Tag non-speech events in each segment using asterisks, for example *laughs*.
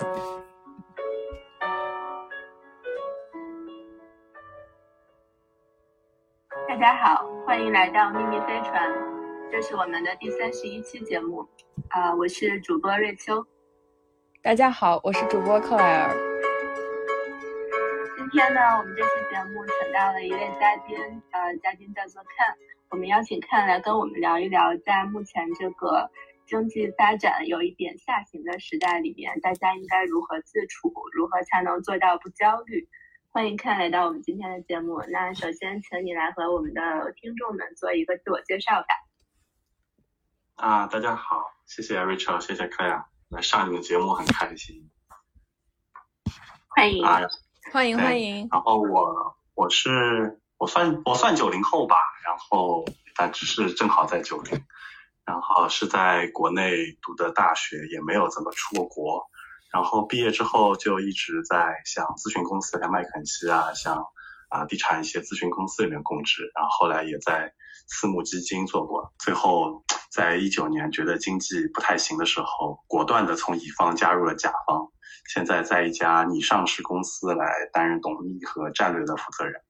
大家好，欢迎来到秘密飞船，这是我们的第三十一期节目。啊、我是主播瑞秋。大家好，我是主播克莱尔。今天呢，我们这期节目请到了一位嘉宾，呃，嘉宾叫做看。我们邀请看来跟我们聊一聊，在目前这个经济发展有一点下行的时代里面，大家应该如何自处，如何才能做到不焦虑？欢迎看来到我们今天的节目。那首先，请你来和我们的听众们做一个自我介绍吧。啊，大家好，谢谢 Rachel，谢谢 Claire，来上你的节目很开心欢迎。啊。欢迎对欢迎，然后我我是我算我算九零后吧，然后但只是正好在九零，然后是在国内读的大学，也没有怎么出过国。然后毕业之后就一直在像咨询公司，像麦肯锡啊，像啊地产一些咨询公司里面供职，然后后来也在私募基金做过，最后在一九年觉得经济不太行的时候，果断的从乙方加入了甲方，现在在一家拟上市公司来担任董秘和战略的负责人。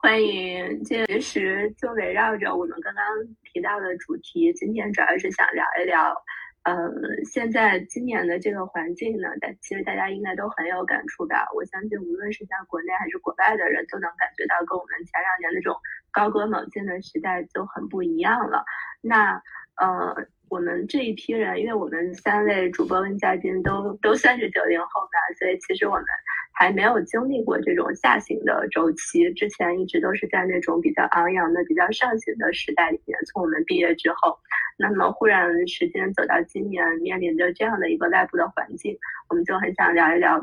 欢迎，这其实就围绕着我们刚刚提到的主题，今天主要是想聊一聊，呃，现在今年的这个环境呢，但其实大家应该都很有感触吧。我相信无论是在国内还是国外的人，都能感觉到跟我们前两年那种高歌猛进的时代就很不一样了。那呃，我们这一批人，因为我们三位主播跟嘉宾都都算是九零后吧，所以其实我们还没有经历过这种下行的周期，之前一直都是在那种比较昂扬的、比较上行的时代里面。从我们毕业之后，那么忽然时间走到今年，面临着这样的一个外部的环境，我们就很想聊一聊，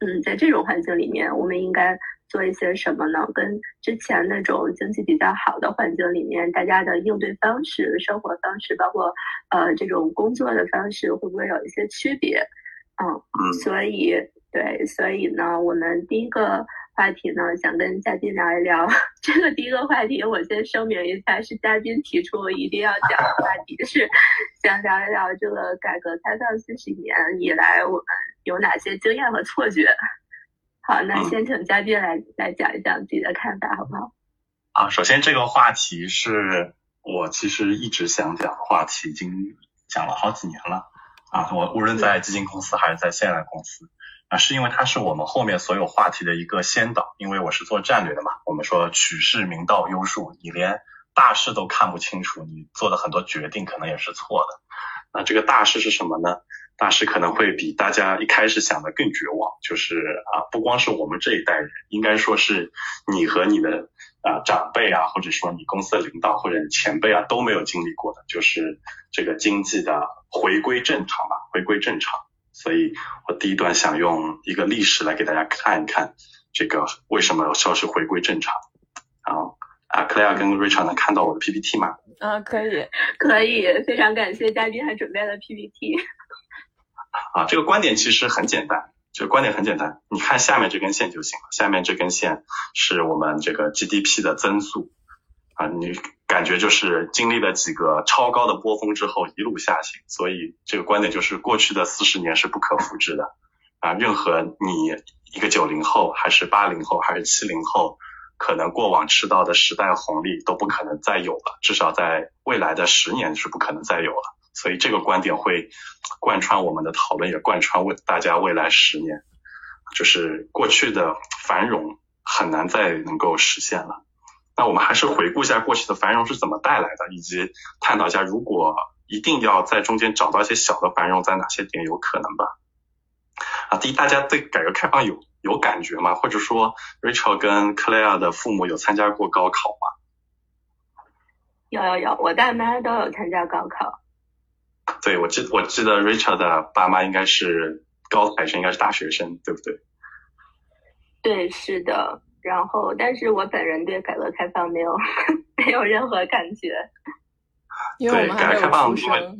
嗯，在这种环境里面，我们应该做一些什么呢？跟之前那种经济比较好的环境里面，大家的应对方式、生活方式，包括呃这种工作的方式，会不会有一些区别？嗯，嗯，所以对，所以呢，我们第一个话题呢，想跟嘉宾聊一聊。*laughs* 这个第一个话题，我先声明一下，是嘉宾提出我一定要讲的话题，是 *laughs* 想聊一聊这个改革开放四十年以来，我们有哪些经验和错觉。好，那嗯先请嘉宾来来讲一讲自己的看法，好不好？啊，首先这个话题是我其实一直想讲的话题，已经讲了好几年了啊。我无论在基金公司还是在现在公司啊，是因为它是我们后面所有话题的一个先导。因为我是做战略的嘛，我们说取势明道优术，你连大势都看不清楚，你做的很多决定可能也是错的。那这个大势是什么呢？大师可能会比大家一开始想的更绝望，就是啊，不光是我们这一代人，应该说是你和你的啊长辈啊，或者说你公司的领导或者你前辈啊都没有经历过的，就是这个经济的回归正常吧，回归正常。所以我第一段想用一个历史来给大家看一看，这个为什么说是回归正常。然后啊，克莱尔跟 Richard 能看到我的 PPT 吗？啊，可以，可以，非常感谢嘉宾还准备了 PPT。啊，这个观点其实很简单，这个观点很简单，你看下面这根线就行了。下面这根线是我们这个 GDP 的增速啊，你感觉就是经历了几个超高的波峰之后一路下行，所以这个观点就是过去的四十年是不可复制的啊。任何你一个九零后，还是八零后，还是七零后，可能过往吃到的时代红利都不可能再有了，至少在未来的十年是不可能再有了。所以这个观点会贯穿我们的讨论，也贯穿未大家未来十年，就是过去的繁荣很难再能够实现了。那我们还是回顾一下过去的繁荣是怎么带来的，以及探讨一下如果一定要在中间找到一些小的繁荣，在哪些点有可能吧。啊，第一，大家对改革开放有有感觉吗？或者说，Rachel 跟 Claire 的父母有参加过高考吗？有有有，我爸妈都有参加高考。对，我记我记得 Richard 的爸妈应该是高材生，应该是大学生，对不对？对，是的。然后，但是我本人对改革开放没有 *laughs* 没有任何感觉。因为我们还没有对改革开放出因为生。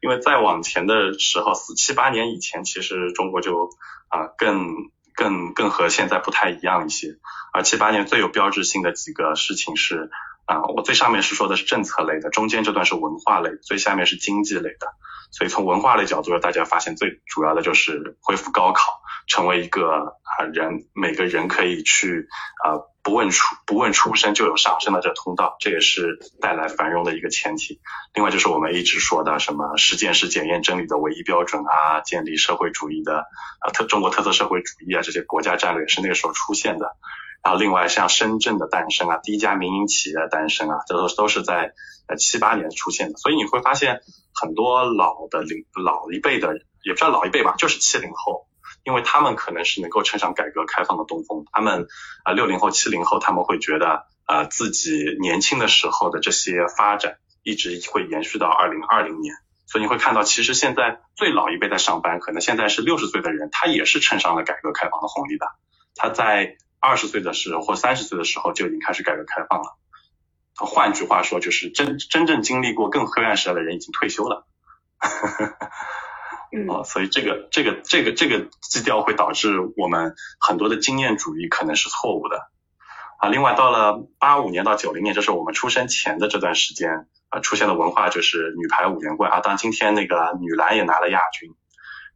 因为再往前的时候，四七八年以前，其实中国就啊、更更更和现在不太一样一些。而七八年最有标志性的几个事情是啊，我最上面是说的是政策类的，中间这段是文化类，最下面是经济类的。所以从文化类角度，大家发现最主要的就是恢复高考，成为一个啊人每个人可以去啊不问出不问出身就有上升的这通道，这也是带来繁荣的一个前提。另外就是我们一直说的什么实践是检验真理的唯一标准啊，建立社会主义的啊特中国特色社会主义啊这些国家战略是那个时候出现的。然后另外像深圳的诞生啊，第一家民营企业的诞生啊，这都都是在呃七八年出现的。所以你会发现。很多老的零老一辈的，也不算老一辈吧，就是七零后，因为他们可能是能够乘上改革开放的东风。他们啊，六零后、七零后，他们会觉得啊，自己年轻的时候的这些发展一直会延续到二零二零年。所以你会看到，其实现在最老一辈在上班，可能现在是六十岁的人，他也是乘上了改革开放的红利的。他在二十岁的时候或三十岁的时候就已经开始改革开放了。换句话说，就是真真正经历过更黑暗时代的人已经退休了。*laughs* 哦，所以这个这个这个这个基调会导致我们很多的经验主义可能是错误的。啊，另外到了八五年到九零年，就是我们出生前的这段时间啊，出现的文化就是女排五连冠啊，当今天那个女篮也拿了亚军。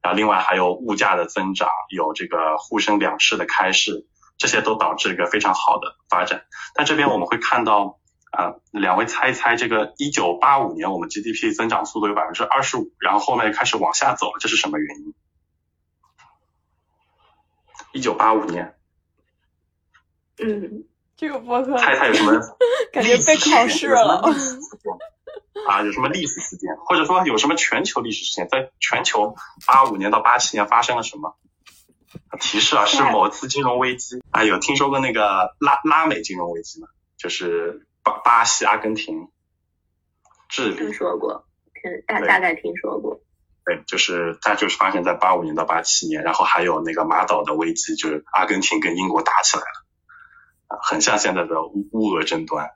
然后另外还有物价的增长，有这个沪深两市的开市，这些都导致一个非常好的发展。但这边我们会看到。啊，两位猜一猜，这个一九八五年我们 GDP 增长速度有百分之二十五，然后后面开始往下走了，这是什么原因？一九八五年，嗯，这个博客猜猜有什么？*laughs* 感觉被考试了。啊，有什么历史事件，或者说有什么全球历史事件，在全球八五年到八七年发生了什么？提示啊，是某次金融危机。啊，有听说过那个拉拉美金融危机吗？就是。巴巴西、阿根廷、智利，听说过，大大概听说过。对，就是它就是发生在八五年到八七年，然后还有那个马岛的危机，就是阿根廷跟英国打起来了，啊，很像现在的乌乌俄争端，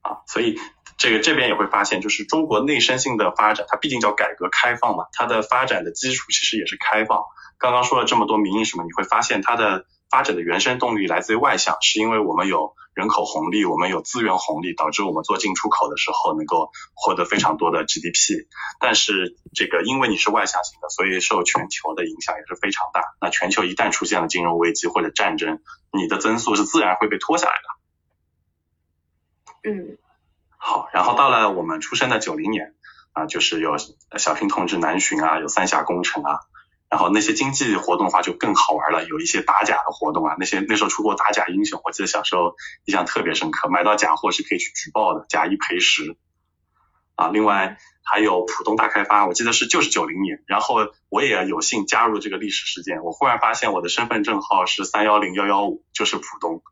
啊，所以这个这边也会发现，就是中国内生性的发展，它毕竟叫改革开放嘛，它的发展的基础其实也是开放。刚刚说了这么多民营什么，你会发现它的。发展的原生动力来自于外向，是因为我们有人口红利，我们有资源红利，导致我们做进出口的时候能够获得非常多的 GDP。但是这个因为你是外向型的，所以受全球的影响也是非常大。那全球一旦出现了金融危机或者战争，你的增速是自然会被拖下来的。嗯，好，然后到了我们出生的九零年啊，就是有小平同志南巡啊，有三峡工程啊。然后那些经济活动的话就更好玩了，有一些打假的活动啊，那些那时候出过打假英雄，我记得小时候印象特别深刻，买到假货是可以去举报的，假一赔十。啊，另外还有浦东大开发，我记得是就是九零年，然后我也有幸加入这个历史事件，我忽然发现我的身份证号是三幺零幺幺五，就是浦东。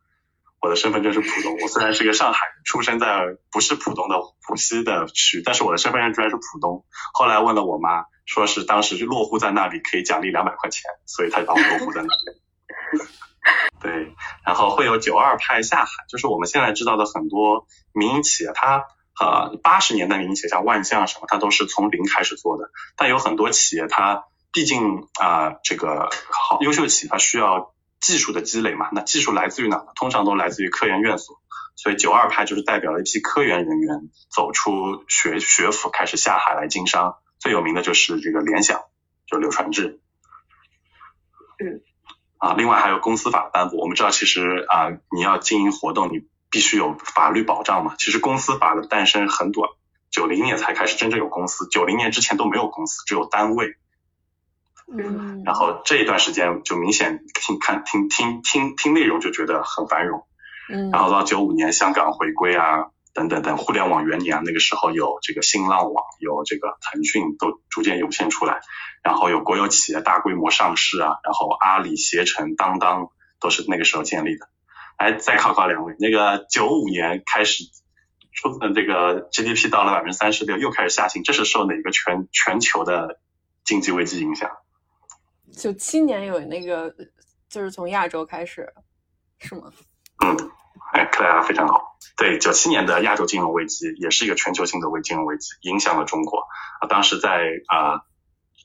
我的身份证是浦东，我虽然是一个上海人，出生在不是浦东的浦西的区，但是我的身份证居然是浦东。后来问了我妈，说是当时就落户在那里可以奖励两百块钱，所以他就把我落户在那里。*laughs* 对，然后会有九二派下海，就是我们现在知道的很多民营企业，它呃八十年代民营企业像万象什么，它都是从零开始做的。但有很多企业，它毕竟啊这个好优秀企业，它需要。技术的积累嘛，那技术来自于哪呢？通常都来自于科研院所，所以九二派就是代表了一批科研人员走出学学府，开始下海来经商。最有名的就是这个联想，就柳传志。嗯。啊，另外还有公司法颁布。我们知道，其实啊，你要经营活动，你必须有法律保障嘛。其实公司法的诞生很短，九零年才开始真正有公司，九零年之前都没有公司，只有单位。嗯，然后这一段时间就明显听看听听听听内容就觉得很繁荣，嗯，然后到九五年香港回归啊等等等互联网元年啊那个时候有这个新浪网有这个腾讯都逐渐涌现出来，然后有国有企业大规模上市啊，然后阿里携程当当都是那个时候建立的，哎再考考两位，那个九五年开始出的这个 GDP 到了百分之三十六又开始下行，这是受哪个全全球的经济危机影响？九七年有那个，就是从亚洲开始，是吗？嗯，哎，克莱拉非常好。对，九七年的亚洲金融危机也是一个全球性的危金融危机，影响了中国啊。当时在啊，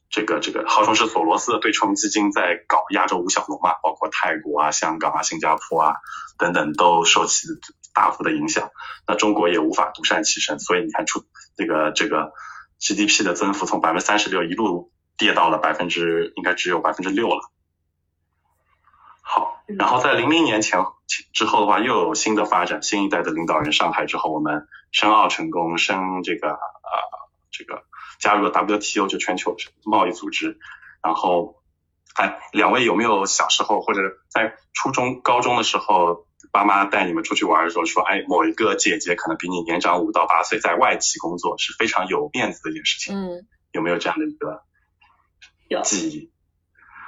这个这个号称是索罗斯的对冲基金在搞亚洲五小龙嘛，包括泰国啊、香港啊、新加坡啊等等都受其大幅的影响，那中国也无法独善其身，所以你看出这个这个 GDP 的增幅从百分之三十六一路跌到了百分之应该只有百分之六了。好，然后在零零年前之后的话，又有新的发展，新一代的领导人上台之后，我们申奥成功，申这个呃这个加入了 WTO 就全球贸易组织。然后，哎，两位有没有小时候或者在初中、高中的时候，爸妈带你们出去玩的时候说，哎，某一个姐姐可能比你年长五到八岁，在外企工作是非常有面子的一件事情。嗯，有没有这样的一个有记忆？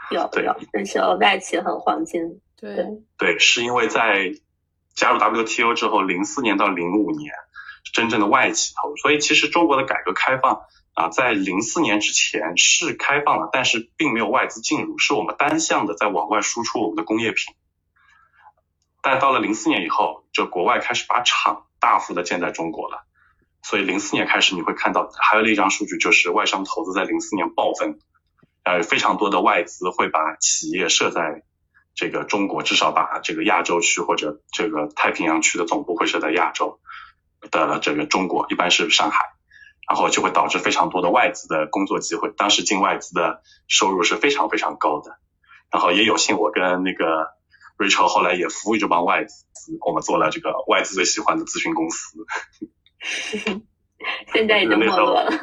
有有，那时候外企很黄金。对对，是因为在加入 WTO 之后，零四年到零五年真正的外企投入，所以其实中国的改革开放啊，在零四年之前是开放了，但是并没有外资进入，是我们单向的在往外输出我们的工业品。但到了零四年以后，就国外开始把厂大幅的建在中国了，所以零四年开始你会看到还有另一张数据，就是外商投资在零四年暴增。呃，非常多的外资会把企业设在这个中国，至少把这个亚洲区或者这个太平洋区的总部会设在亚洲的这个中国，一般是上海，然后就会导致非常多的外资的工作机会。当时进外资的收入是非常非常高的，然后也有幸我跟那个 Rachel 后来也服务这帮外资，我们做了这个外资最喜欢的咨询公司。*laughs* 现在已经没落了。*laughs*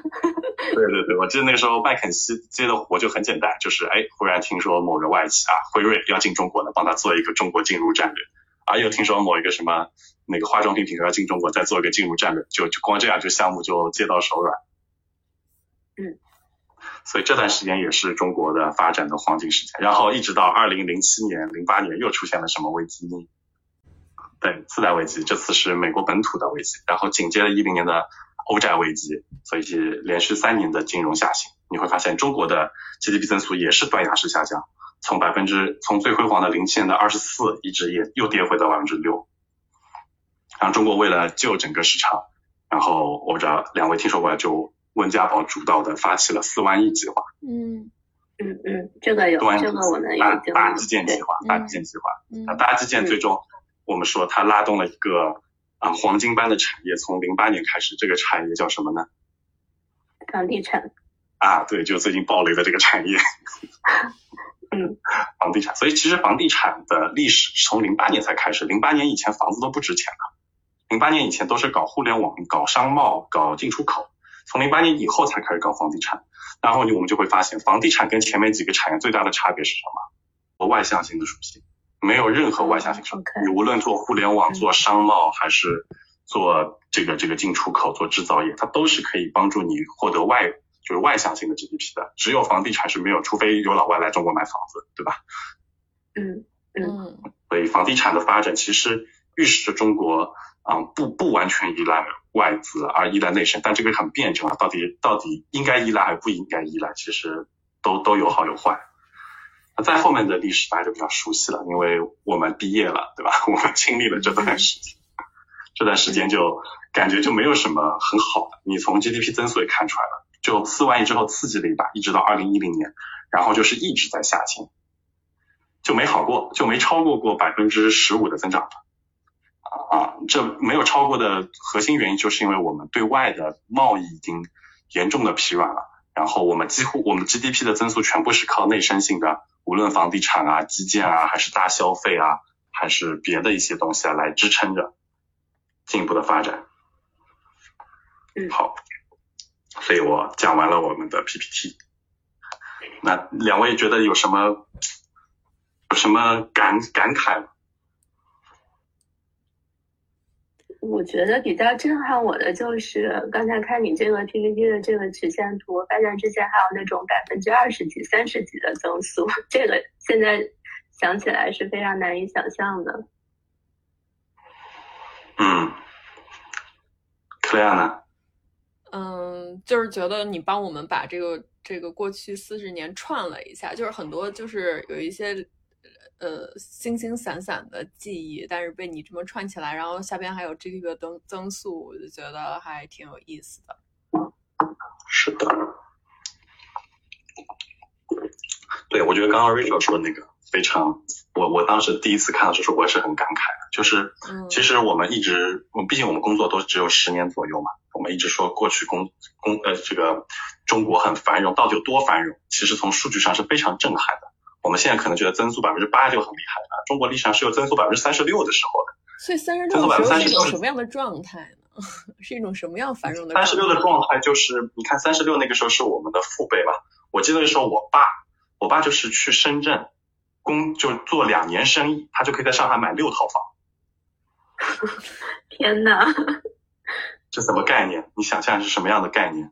对对对，我记得那个时候麦肯锡接的活就很简单，就是哎，忽然听说某个外企啊，辉瑞要进中国呢，帮他做一个中国进入战略，啊，又听说某一个什么那个化妆品品牌要进中国，再做一个进入战略，就就光这样，就项目就接到手软。嗯，*laughs* 所以这段时间也是中国的发展的黄金时间，然后一直到二零零七年、零八年又出现了什么危机呢？对，次贷危机，这次是美国本土的危机，然后紧接着一零年的。欧债危机，所以是连续三年的金融下行。你会发现中国的 GDP 增速也是断崖式下降，从百分之从最辉煌的零七年的二十四，一直也又跌回到百分之六。然后中国为了救整个市场，然后我不知道两位听说过就温家宝主导的发起了四万亿计划。嗯嗯嗯，这个有，这个我们有大基建计划，大基建计划。那大基建最终我们说它拉动了一个。啊，黄金般的产业从零八年开始，这个产业叫什么呢？房地产。啊，对，就最近暴雷的这个产业。*laughs* 嗯，房地产。所以其实房地产的历史从零八年才开始，零八年以前房子都不值钱了，零八年以前都是搞互联网、搞商贸、搞进出口，从零八年以后才开始搞房地产。然后我们就会发现，房地产跟前面几个产业最大的差别是什么？外向型的属性。没有任何外向性收你无论做互联网、做商贸，还是做这个这个进出口、做制造业，它都是可以帮助你获得外就是外向性的 GDP 的。只有房地产是没有，除非有老外来中国买房子，对吧？嗯嗯。所以房地产的发展其实预示着中国啊不不完全依赖外资，而依赖内生。但这个很辩证啊，到底到底应该依赖还是不应该依赖，其实都都有好有坏。在后面的历史大家就比较熟悉了，因为我们毕业了，对吧？*laughs* 我们经历了这段时间，这段时间就感觉就没有什么很好的。你从 GDP 增速也看出来了，就四万亿之后刺激了一把，一直到二零一零年，然后就是一直在下行，就没好过，就没超过过百分之十五的增长啊，这没有超过的核心原因就是因为我们对外的贸易已经严重的疲软了，然后我们几乎我们 GDP 的增速全部是靠内生性的。无论房地产啊、基建啊，还是大消费啊，还是别的一些东西啊，来支撑着进一步的发展。嗯，好，所以我讲完了我们的 PPT。那两位觉得有什么有什么感感慨吗？我觉得比较震撼我的就是刚才看你这个 PPT 的这个曲线图，发现之前还有那种百分之二十几、三十几的增速，*laughs* 这个现在想起来是非常难以想象的。嗯，克莱亚呢？嗯，就是觉得你帮我们把这个这个过去四十年串了一下，就是很多就是有一些。呃，星星散散的记忆，但是被你这么串起来，然后下边还有这个增增速，我就觉得还挺有意思的。是的，对，我觉得刚刚 Rachel 说的那个非常，我我当时第一次看到这时候我是很感慨的，就是其实我们一直，我毕竟我们工作都只有十年左右嘛，我们一直说过去工工呃这个中国很繁荣，到底有多繁荣？其实从数据上是非常震撼的。我们现在可能觉得增速百分之八就很厉害了，中国历史上是有增速百分之三十六的时候的。所以三十六的时候是一种什么样的状态呢？*laughs* 是一种什么样繁荣的？三十六的状态就是，你看三十六那个时候是我们的父辈吧？我记得那时候我爸，我爸就是去深圳工就做两年生意，他就可以在上海买六套房。*laughs* 天呐，这什么概念？你想象是什么样的概念？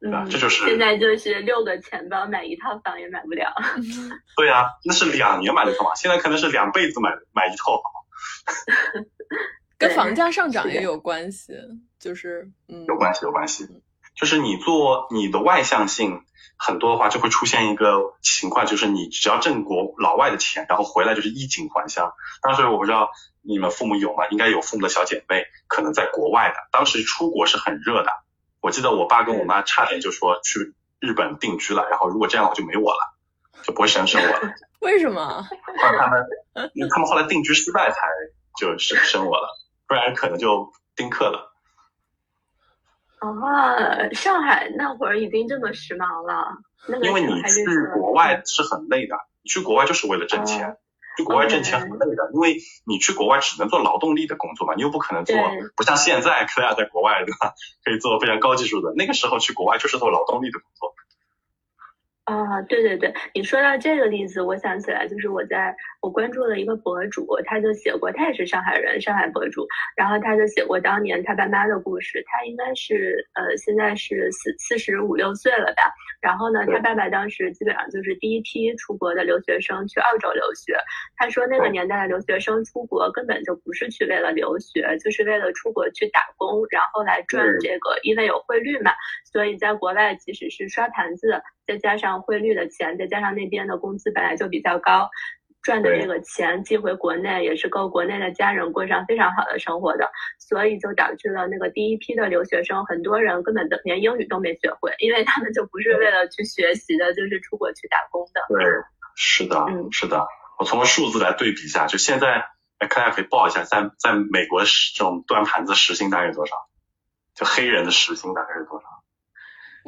嗯，这就是现在就是六个钱包买一套房也买不了。*laughs* 对啊，那是两年买一套房，现在可能是两辈子买买一套房。*laughs* 跟房价上涨也有关系，就是嗯，有关系有关系，就是你做你的外向性很多的话，就会出现一个情况，就是你只要挣国老外的钱，然后回来就是衣锦还乡。当时我不知道你们父母有吗？应该有父母的小姐妹，可能在国外的，当时出国是很热的。我记得我爸跟我妈差点就说去日本定居了，然后如果这样的话就没我了，就不会生生我了。*laughs* 为什么？他们，因为他们后来定居失败才就生生我了，不然可能就丁克了。啊，上海那会儿已经这么时髦了。因为你去国外是很累的，你去国外就是为了挣钱，去国外挣钱很累的，因为你去国外只能做劳动力的工作嘛，你又不可能做，不像现在克莱尔在国外对吧，*laughs* 可以做非常高技术的，那个时候去国外就是做劳动力的工作。啊，对对对，你说到这个例子，我想起来，就是我在我关注了一个博主，他就写过，他也是上海人，上海博主，然后他就写过当年他爸妈的故事，他应该是呃现在是四四十五六岁了吧，然后呢，他爸爸当时基本上就是第一批出国的留学生去澳洲留学，他说那个年代的留学生出国根本就不是去为了留学，就是为了出国去打工，然后来赚这个，因为有汇率嘛，所以在国外即使是刷盘子。再加上汇率的钱，再加上那边的工资本来就比较高，赚的这个钱寄回国内也是够国内的家人过上非常好的生活的，所以就导致了那个第一批的留学生，很多人根本都连英语都没学会，因为他们就不是为了去学习的，就是出国去打工的。对，是的，嗯，是的。我从数字来对比一下，就现在，哎，大家可以报一下，在在美国这种端盘子时薪大概是多少？就黑人的时薪大概是多少？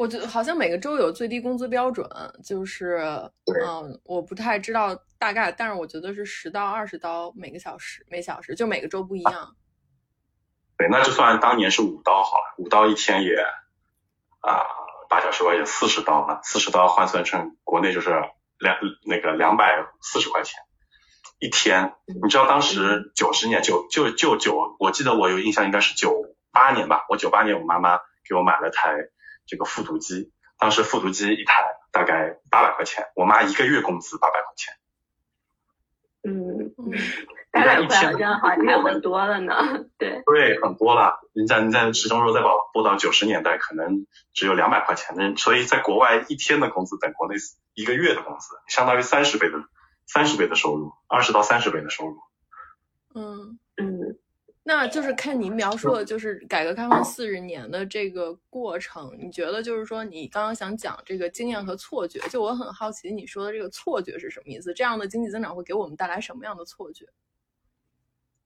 我觉得好像每个州有最低工资标准，就是嗯，我不太知道大概，但是我觉得是十到二十刀每个小时，每小时就每个州不一样。对，那就算当年是五刀好了，五刀一天也啊，八小时吧也四十刀嘛，四十刀换算成国内就是两那个两百四十块钱一天。你知道当时九十年九就就九，我记得我有印象应该是九八年吧，我九八年我妈妈给我买了台。这个复读机，当时复读机一台大概八百块钱，我妈一个月工资八百块钱。嗯嗯，八百块好像好像很多了呢。对对，很多了。你在你在时钟如果再把播到九十年代，可能只有两百块钱。那所以在国外一天的工资等国内一个月的工资，相当于三十倍的三十倍的收入，二十到三十倍的收入。嗯嗯。那就是看您描述的，就是改革开放四十年的这个过程，你觉得就是说，你刚刚想讲这个经验和错觉，就我很好奇，你说的这个错觉是什么意思？这样的经济增长会给我们带来什么样的错觉？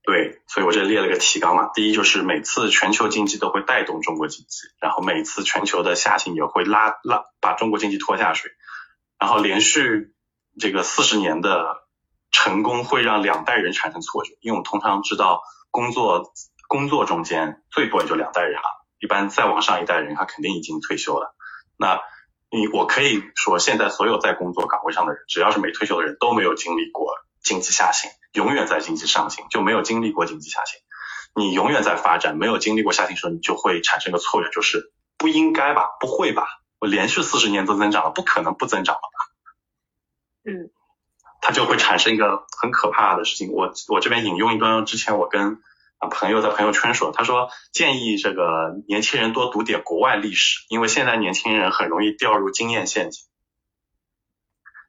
对，所以我这列了个提纲嘛，第一就是每次全球经济都会带动中国经济，然后每次全球的下行也会拉拉把中国经济拖下水，然后连续这个四十年的成功会让两代人产生错觉，因为我们通常知道。工作工作中间最多也就两代人了，一般再往上一代人他肯定已经退休了。那你我可以说，现在所有在工作岗位上的人，只要是没退休的人都没有经历过经济下行，永远在经济上行，就没有经历过经济下行。你永远在发展，没有经历过下行时候，你就会产生个错觉，就是不应该吧，不会吧，我连续四十年都增长了，不可能不增长了吧？嗯。他就会产生一个很可怕的事情。我我这边引用一段之前我跟啊朋友在朋友圈说，他说建议这个年轻人多读点国外历史，因为现在年轻人很容易掉入经验陷阱。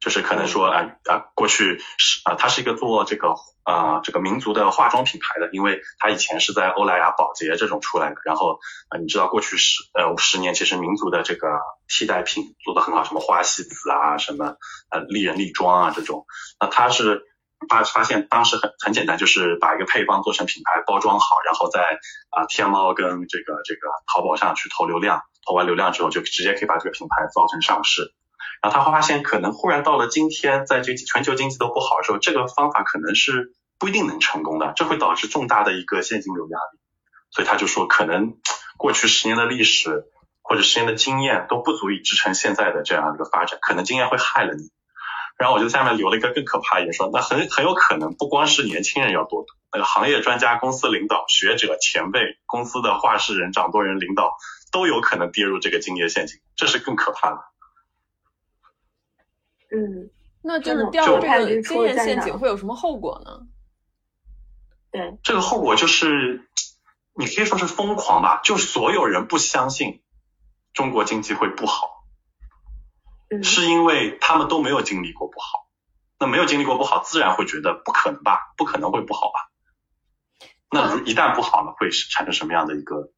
就是可能说啊啊，过去是啊，他是一个做这个啊这个民族的化妆品牌的，因为他以前是在欧莱雅、宝洁这种出来的。然后啊，你知道过去十呃十年，其实民族的这个替代品做的很好，什么花西子啊，什么呃丽人丽妆啊这种。那他是发发现当时很很简单，就是把一个配方做成品牌包装好，然后在啊天猫跟这个这个淘宝上去投流量，投完流量之后就直接可以把这个品牌造成上市。然后他会发现，可能忽然到了今天，在这全球经济都不好的时候，这个方法可能是不一定能成功的，这会导致重大的一个现金流压力。所以他就说，可能过去十年的历史或者十年的经验都不足以支撑现在的这样一个发展，可能经验会害了你。然后我就下面留了一个更可怕一点，说那很很有可能不光是年轻人要多读，那个行业专家、公司领导、学者、前辈、公司的话事人、掌舵人、领导都有可能跌入这个敬业陷阱，这是更可怕的。嗯，那就是掉入这个经验陷阱会有什么后果呢？对，这个后果就是，你可以说是疯狂吧，就所有人不相信中国经济会不好，是因为他们都没有经历过不好，那没有经历过不好，自然会觉得不可能吧，不可能会不好吧？那如一旦不好了，会产生什么样的一个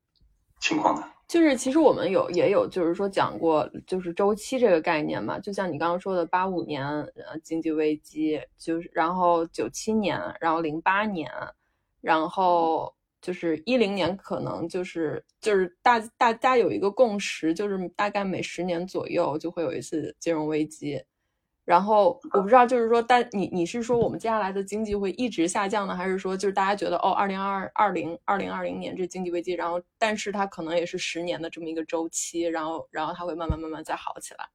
情况呢？就是其实我们有也有就是说讲过就是周期这个概念嘛，就像你刚刚说的八五年呃经济危机，就是然后九七年，然后零八年，然后就是一零年可能就是就是大大家有一个共识，就是大概每十年左右就会有一次金融危机。然后我不知道，就是说，但你你是说我们接下来的经济会一直下降呢，还是说就是大家觉得哦，二零二二零二零二零年这经济危机，然后但是它可能也是十年的这么一个周期，然后然后它会慢慢慢慢再好起来。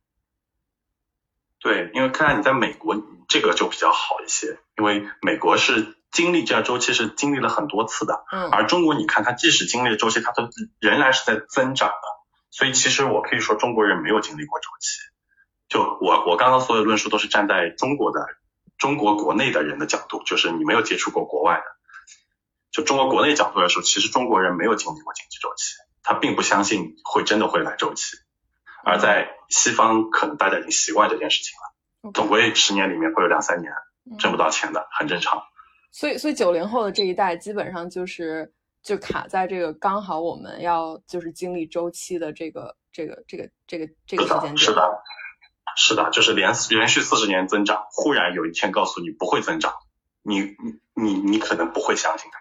对，因为看来你在美国这个就比较好一些，因为美国是经历这样周期是经历了很多次的，嗯，而中国你看它即使经历了周期，它都仍然是在增长的，所以其实我可以说中国人没有经历过周期。就我我刚刚所有论述都是站在中国的中国国内的人的角度，就是你没有接触过国外的，就中国国内角度来说，其实中国人没有经历过经济周期，他并不相信会真的会来周期，而在西方可能大家已经习惯这件事情了，总归十年里面会有两三年挣不到钱的，很正常。所以所以九零后的这一代基本上就是就卡在这个刚好我们要就是经历周期的这个这个这个这个这个时间点。是的。是的，就是连连续四十年增长，忽然有一天告诉你不会增长，你你你你可能不会相信它。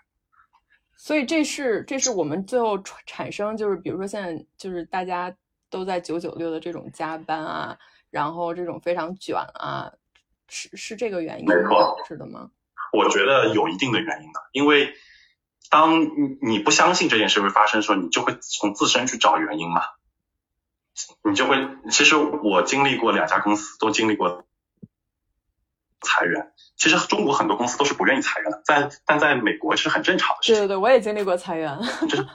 所以这是这是我们最后产生，就是比如说现在就是大家都在九九六的这种加班啊，然后这种非常卷啊，是是这个原因导致的吗？我觉得有一定的原因的，因为当你你不相信这件事会发生的时候，你就会从自身去找原因嘛。你就会，其实我经历过两家公司，都经历过裁员。其实中国很多公司都是不愿意裁员的，在但在美国这是很正常的事情。对对对，我也经历过裁员。*laughs* 就是，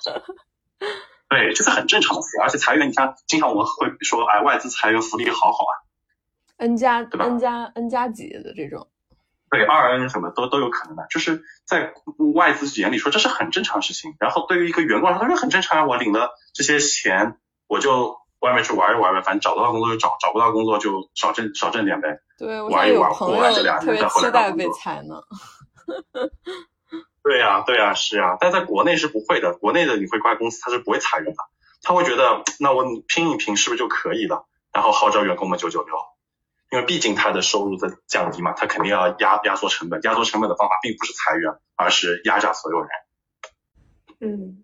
对，这是很正常的事。而且裁员，你像，经常我们会说，哎，外资裁员福利好好啊，N 加对吧？N 加 N 加几的这种。对，二 N 什么都都有可能的，就是在外资眼里说这是很正常的事情。然后对于一个员工来说，他说很正常啊，我领了这些钱，我就。外面去玩一玩呗，反正找得到工作就找，找不到工作就少挣少挣点呗。对，玩一玩，过完这两年再回来找工作。裁呢。*laughs* 对呀，对呀，是呀，但在国内是不会的，国内的你会怪公司，他是不会裁员的，他会觉得那我拼一拼是不是就可以了？然后号召员工们九九六，因为毕竟他的收入在降低嘛，他肯定要压压缩成本，压缩成本的方法并不是裁员，而是压榨所有人。嗯。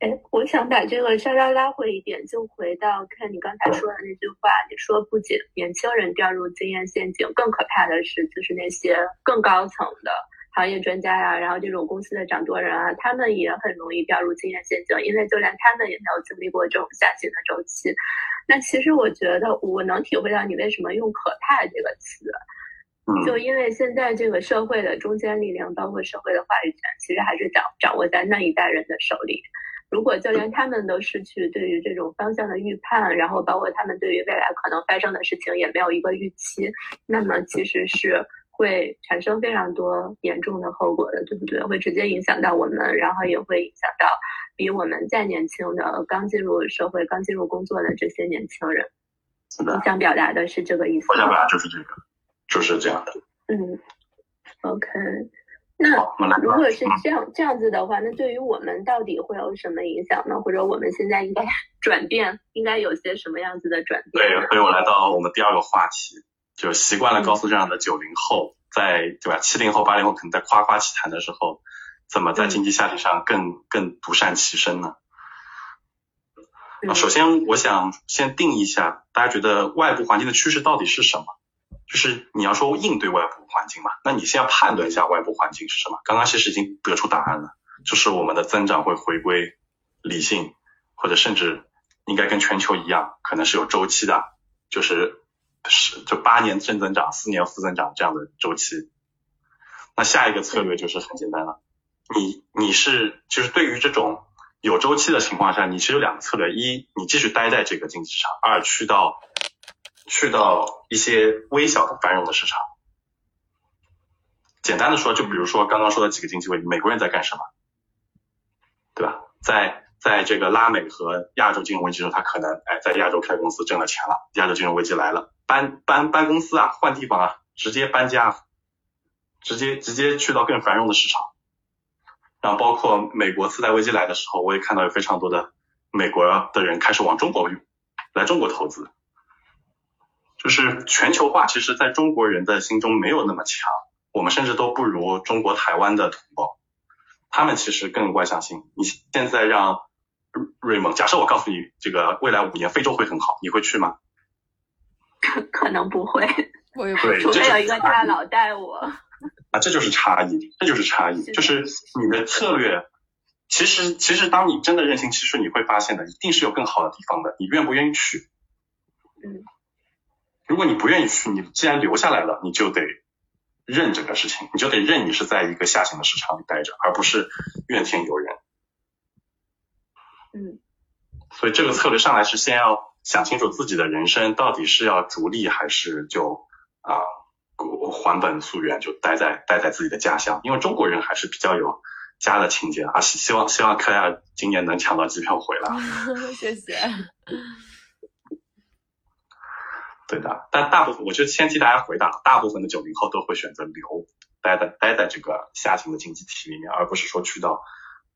哎，我想把这个稍稍拉回一点，就回到看你刚才说的那句话。你说不仅年轻人掉入经验陷阱，更可怕的是，就是那些更高层的行业专家呀，然后这种公司的掌舵人啊，他们也很容易掉入经验陷阱，因为就连他们也没有经历过这种下行的周期。那其实我觉得，我能体会到你为什么用“可怕”这个词，就因为现在这个社会的中坚力量，包括社会的话语权，其实还是掌掌握在那一代人的手里。如果就连他们都失去对于这种方向的预判，然后包括他们对于未来可能发生的事情也没有一个预期，那么其实是会产生非常多严重的后果的，对不对？会直接影响到我们，然后也会影响到比我们再年轻的刚进入社会、刚进入工作的这些年轻人。你想表达的是这个意思？我想表达就是这个。就是这样的。嗯，OK。那如果是这样这样子的话，那对于我们到底会有什么影响呢？或者我们现在应该 *laughs* 转变，应该有些什么样子的转变？对，所以我来到我们第二个话题，就习惯了高速这样的九零后，在对吧？七零后、八零后可能在夸夸其谈的时候，怎么在经济下行上更更独善其身呢？啊，首先我想先定义一下，大家觉得外部环境的趋势到底是什么？就是你要说应对外部环境嘛，那你先要判断一下外部环境是什么。刚刚其实已经得出答案了，就是我们的增长会回归理性，或者甚至应该跟全球一样，可能是有周期的，就是是就八年正增长，四年负增长这样的周期。那下一个策略就是很简单了，你你是就是对于这种有周期的情况下，你其实有两个策略：一，你继续待在这个经济市场；二，去到。去到一些微小的繁荣的市场，简单的说，就比如说刚刚说的几个经济位，美国人在干什么，对吧？在在这个拉美和亚洲金融危机中，他可能哎在亚洲开公司挣了钱了，亚洲金融危机来了，搬搬搬公司啊，换地方啊，直接搬家，直接直接去到更繁荣的市场。然后包括美国次贷危机来的时候，我也看到有非常多的美国的人开始往中国来中国投资。就是全球化，其实在中国人的心中没有那么强，我们甚至都不如中国台湾的同胞，他们其实更外向性。你现在让瑞蒙，假设我告诉你这个未来五年非洲会很好，你会去吗？可 *laughs* 可能不会，我也不会，除非有一个大佬带我。啊，这就是差异，这就是差异，就是你的策略。其实，其实当你真的认清，其实你会发现的，一定是有更好的地方的，你愿不愿意去？嗯。如果你不愿意去，你既然留下来了，你就得认这个事情，你就得认你是在一个下行的市场里待着，而不是怨天尤人。嗯。所以这个策略上来是先要想清楚自己的人生到底是要逐利还是就啊还本溯源，就待在待在自己的家乡。因为中国人还是比较有家的情节啊，希望希望柯亚今年能抢到机票回来。*laughs* 谢谢。对的，但大部分我就先替大家回答，大部分的九零后都会选择留，待在待在这个下行的经济体里面，而不是说去到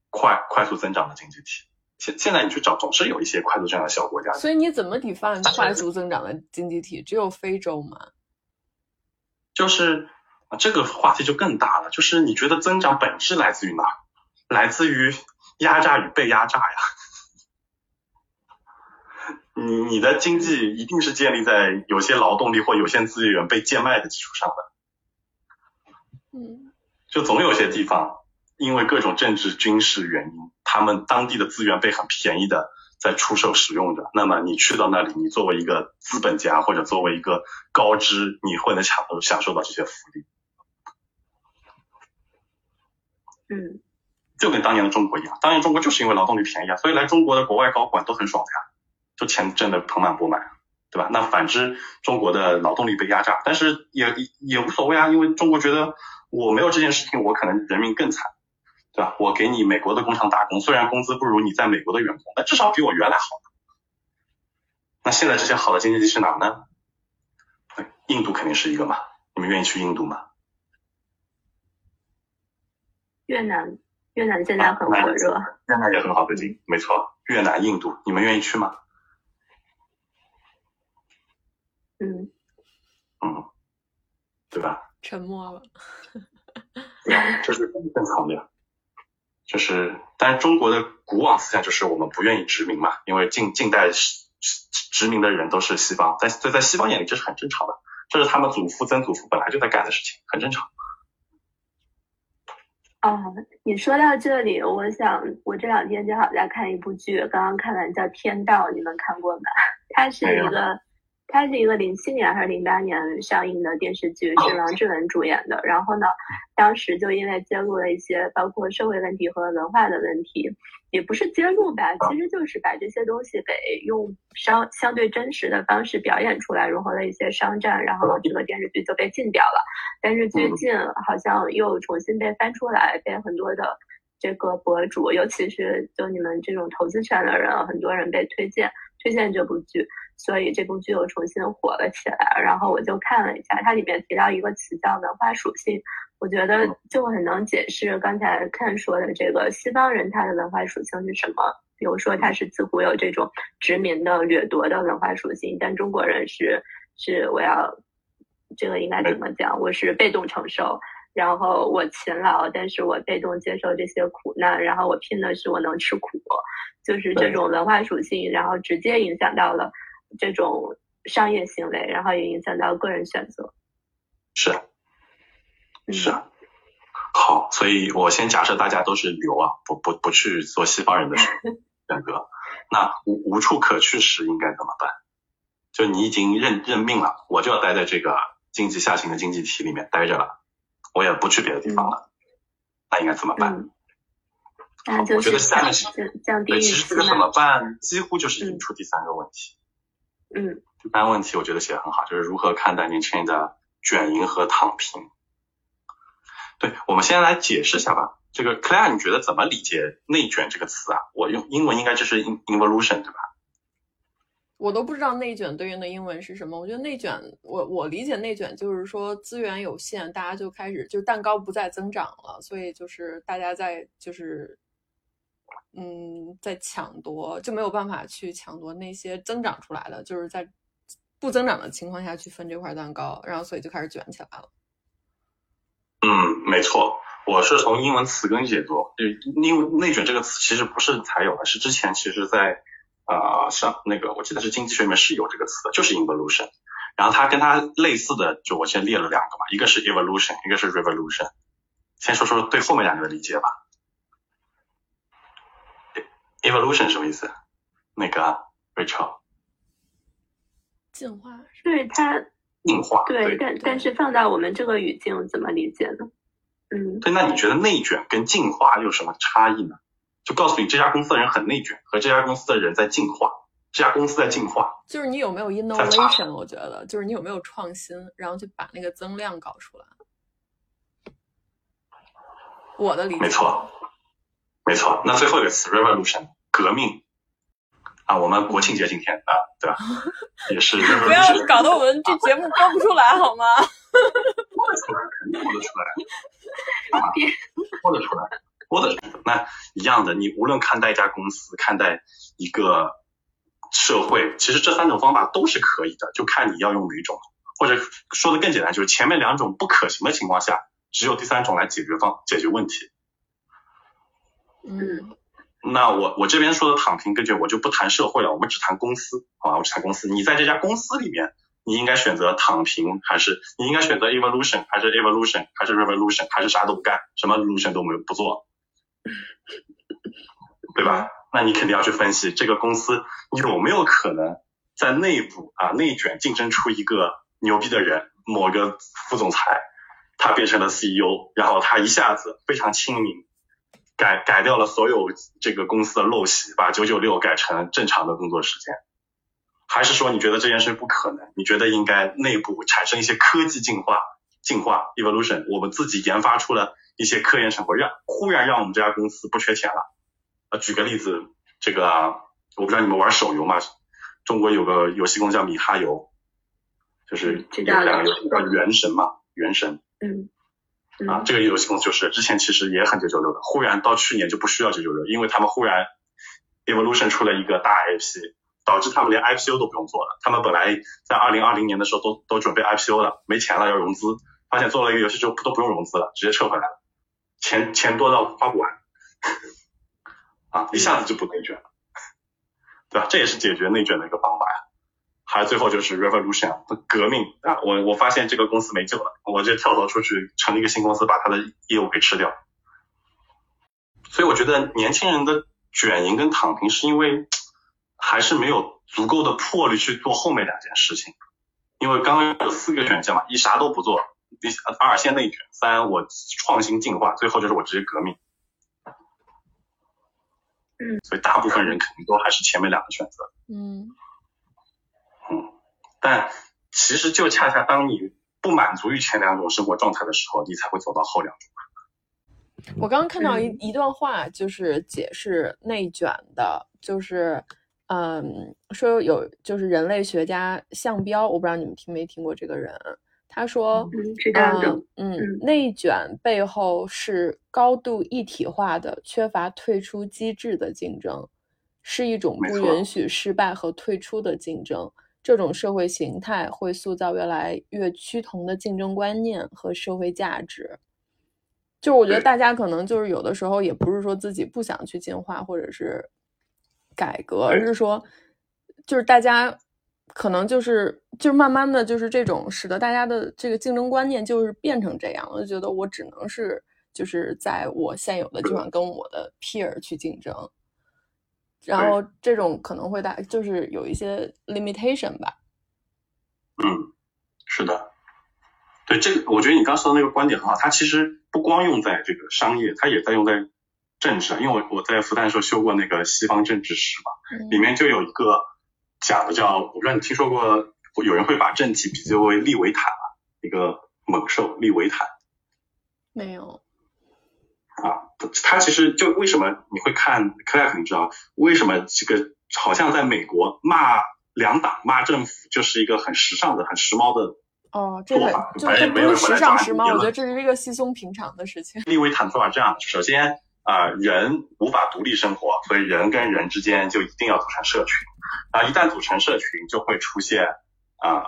快快速增长的经济体。现现在你去找，总是有一些快速增长的小国家。所以你怎么 define 快速增长的经济体？只有非洲吗？就是这个话题就更大了，就是你觉得增长本质来自于哪？来自于压榨与被压榨呀。你你的经济一定是建立在有些劳动力或有限资源被贱卖的基础上的，嗯，就总有些地方因为各种政治军事原因，他们当地的资源被很便宜的在出售使用着。那么你去到那里，你作为一个资本家或者作为一个高知，你会能享受享受到这些福利。嗯，就跟当年的中国一样，当年中国就是因为劳动力便宜啊，所以来中国的国外高管都很爽的呀。就钱挣得盆满钵满，对吧？那反之，中国的劳动力被压榨，但是也也无所谓啊，因为中国觉得我没有这件事情，我可能人民更惨，对吧？我给你美国的工厂打工，虽然工资不如你在美国的员工，但至少比我原来好。那现在这些好的经济体是哪呢？印度肯定是一个嘛，你们愿意去印度吗？越南，越南现在很火热，越南也很好的经，没错，越南、印度，你们愿意去吗？嗯，嗯，对吧？沉默了。*laughs* 对，这是更正常的。就是，但是中国的古往思想就是我们不愿意殖民嘛，因为近近代殖民的人都是西方，在在在西方眼里这是很正常的，这是他们祖父曾祖父本来就在干的事情，很正常。哦，你说到这里，我想我这两天正好在看一部剧，刚刚看完叫《天道》，你们看过吗？它是一个。它是一个零七年还是零八年上映的电视剧，是王志文主演的。然后呢，当时就因为揭露了一些包括社会问题和文化的问题，也不是揭露吧，其实就是把这些东西给用相相对真实的方式表演出来，融合了一些商战，然后这个电视剧就被禁掉了。但是最近好像又重新被翻出来，被很多的这个博主，尤其是就你们这种投资圈的人，很多人被推荐推荐这部剧。所以这部剧又重新火了起来。然后我就看了一下，它里面提到一个词叫文化属性，我觉得就很能解释刚才看说的这个西方人他的文化属性是什么。比如说，他是自古有这种殖民的、掠夺的文化属性，但中国人是是我要这个应该怎么讲？我是被动承受，然后我勤劳，但是我被动接受这些苦难，然后我拼的是我能吃苦，就是这种文化属性，然后直接影响到了这种商业行为，然后也影响到个人选择。是，是。好，所以我先假设大家都是留啊，不不不去做西方人的事。选择，*laughs* 那无无处可去时应该怎么办？就你已经认认命了，我就要待在这个经济下行的经济体里面待着了，我也不去别的地方了，那应该怎么办？那就我觉得下面是降低其实这个怎么办，几乎就是引出第三个问题。嗯，一般问题我觉得写的很好，就是如何看待年轻人的卷赢和躺平。对，我们先来解释一下吧。这个 Claire，你觉得怎么理解“内卷”这个词啊？我用英文应该就是 “involution”，对吧？我都不知道内卷对应的英文是什么。我觉得内卷，我我理解内卷就是说资源有限，大家就开始就蛋糕不再增长了，所以就是大家在就是嗯在抢夺，就没有办法去抢夺那些增长出来的，就是在不增长的情况下去分这块蛋糕，然后所以就开始卷起来了。嗯，没错。我是从英文词根解读，就因为内卷这个词其实不是才有的，是之前其实在啊上那个我记得是经济学里面是有这个词的，就是 involution。然后它跟它类似的，就我先列了两个嘛，一个是 evolution，一个是 revolution。先说说对后面两个的理解吧。Evolution 什么意思？那个 Rachel。进化。对它。进化。对，但但是放到我们这个语境怎么理解呢？嗯，对，那你觉得内卷跟进化有什么差异呢？就告诉你这家公司的人很内卷，和这家公司的人在进化，这家公司在进化。就是你有没有 innovation？我觉得就是你有没有创新，然后就把那个增量搞出来。我的理解。没错，没错。那最后一个词 revolution，革命啊，我们国庆节今天啊，对吧？*laughs* 也是。不要搞得我们这节目播不出来好吗？播得出来，肯定播得出来。啊播得出来，播得出来。那一样的，你无论看待一家公司，看待一个社会，其实这三种方法都是可以的，就看你要用哪一种。或者说的更简单，就是前面两种不可行的情况下，只有第三种来解决方解决问题。嗯。那我我这边说的躺平根据我就不谈社会了，我们只谈公司，好吧？我只谈公司。你在这家公司里面。你应该选择躺平，还是你应该选择 evolution，还是 evolution，还是 revolution，还是啥都不干，什么 revolution 都没有不做，对吧？那你肯定要去分析这个公司有没有可能在内部啊内卷竞争出一个牛逼的人，某个副总裁他变成了 CEO，然后他一下子非常亲民，改改掉了所有这个公司的陋习，把九九六改成正常的工作时间。还是说你觉得这件事不可能？你觉得应该内部产生一些科技进化、进化 evolution，我们自己研发出了一些科研成果，让忽然让我们这家公司不缺钱了。啊，举个例子，这个我不知道你们玩手游吗？中国有个游戏公司叫米哈游，就是有两个游戏叫原神嘛，原神。嗯。啊，这个游戏公司就是之前其实也很九九六的，忽然到去年就不需要九九六，因为他们忽然 evolution 出了一个大 IP。导致他们连 IPO 都不用做了。他们本来在二零二零年的时候都都准备 IPO 了，没钱了要融资，发现做了一个游戏就都不用融资了，直接撤回来了，钱钱多到花不完，*laughs* 啊，一下子就不内卷了，*laughs* 对吧？这也是解决内卷的一个方法呀。还有最后就是 revolution 革命啊，我我发现这个公司没救了，我就跳槽出去成立一个新公司，把他的业务给吃掉。所以我觉得年轻人的卷赢跟躺平是因为。还是没有足够的魄力去做后面两件事情，因为刚刚有四个选项嘛，一啥都不做，第二先内卷，三我创新进化，最后就是我直接革命。嗯，所以大部分人肯定都还是前面两个选择。嗯嗯，但其实就恰恰当你不满足于前两种生活状态的时候，你才会走到后两种。我刚刚看到一一段话，就是解释内卷的，就是。嗯，说有就是人类学家项彪，我不知道你们听没听过这个人。他说，嗯，知道的，嗯，内卷背后是高度一体化的、缺乏退出机制的竞争，是一种不允许失败和退出的竞争。这种社会形态会塑造越来越趋同的竞争观念和社会价值。就我觉得大家可能就是有的时候也不是说自己不想去进化或者是改革，而是说就是大家。可能就是就是慢慢的就是这种使得大家的这个竞争观念就是变成这样，我就觉得我只能是就是在我现有的地方跟我的 peer 去竞争，然后这种可能会大就是有一些 limitation 吧。嗯，是的，对这个我觉得你刚说的那个观点很好，它其实不光用在这个商业，它也在用在政治，因为我我在复旦时候修过那个西方政治史嘛，里面就有一个。讲的叫，我不知道你听说过，有人会把政体比作为利维坦一个猛兽利维坦。没有。啊，他其实就为什么你会看，克莱肯你知道，为什么这个好像在美国骂两党骂政府就是一个很时尚的、很时髦的哦，这个就不是时尚时髦，我觉得这是一个稀松平常的事情。*laughs* 利维坦做法这样，首先啊，人无法独立生活，所以人跟人之间就一定要组成社群。啊，一旦组成社群，就会出现啊，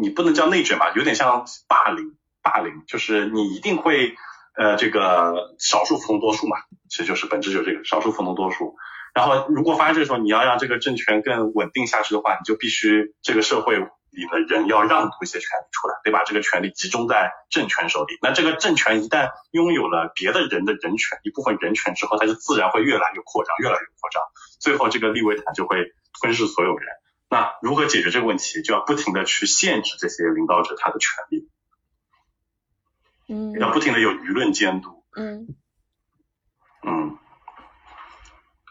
你不能叫内卷吧，有点像霸凌，霸凌就是你一定会呃，这个少数服从多数嘛，其实就是本质就是这个少数服从多数。然后如果发生这种，你要让这个政权更稳定下去的话，你就必须这个社会里的人要让渡一些权利出来，得把这个权利集中在政权手里。那这个政权一旦拥有了别的人的人权，一部分人权之后，它就自然会越来越扩张，越来越扩张，最后这个利维坦就会。吞噬所有人，那如何解决这个问题？就要不停的去限制这些领导者他的权利，嗯，要不停的有舆论监督，嗯，嗯，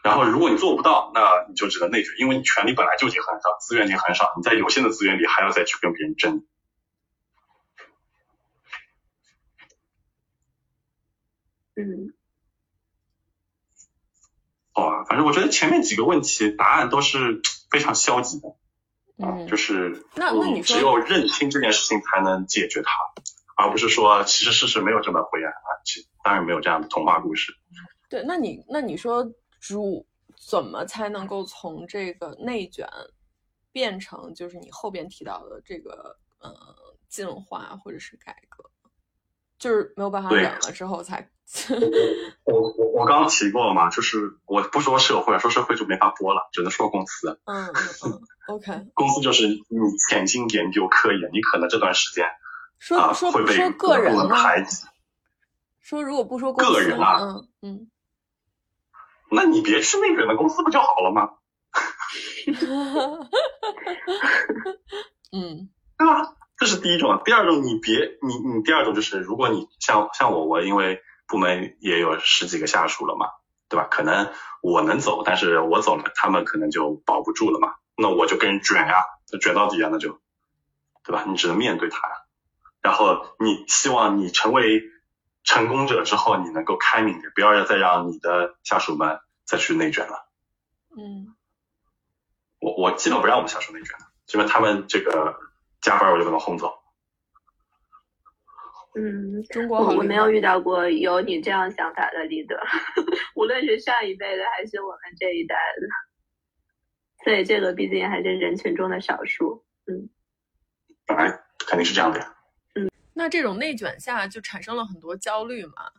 然后如果你做不到，那你就只能内卷，因为你权力本来就已经很少，资源已经很少，你在有限的资源里还要再去跟别人争，嗯。哦，反正我觉得前面几个问题答案都是非常消极的，啊，就是那那你只有认清这件事情才能解决它，而不是说其实事实没有这么灰暗啊，其当然没有这样的童话故事。对，那你那你说主怎么才能够从这个内卷变成就是你后边提到的这个呃进化或者是改革，就是没有办法忍了之后才。我我我刚刚提过了嘛，就是我不说社会，说社会就没法播了，只能说公司。嗯嗯嗯，*laughs* OK。公司就是你潜心研究科研，你可能这段时间说说会被个人。说如果不说个人啊，嗯嗯，那你别去那边的公司不就好了吗？*laughs* 嗯，对吧？这是第一种。第二种，你别你你第二种就是，如果你像像我我因为。部门也有十几个下属了嘛，对吧？可能我能走，但是我走了，他们可能就保不住了嘛。那我就跟人卷呀，卷到底啊，那就，对吧？你只能面对他。然后你希望你成为成功者之后，你能够开明点，不要再让你的下属们再去内卷了。嗯，我我基本不让我们下属内卷的，基本他们这个加班我就把他轰走。嗯，中国我我没有遇到过有你这样想法的 leader，*laughs* 无论是上一辈的还是我们这一代的，所以这个毕竟还是人群中的少数。嗯，本来肯定是这样的呀。嗯，那这种内卷下就产生了很多焦虑嘛？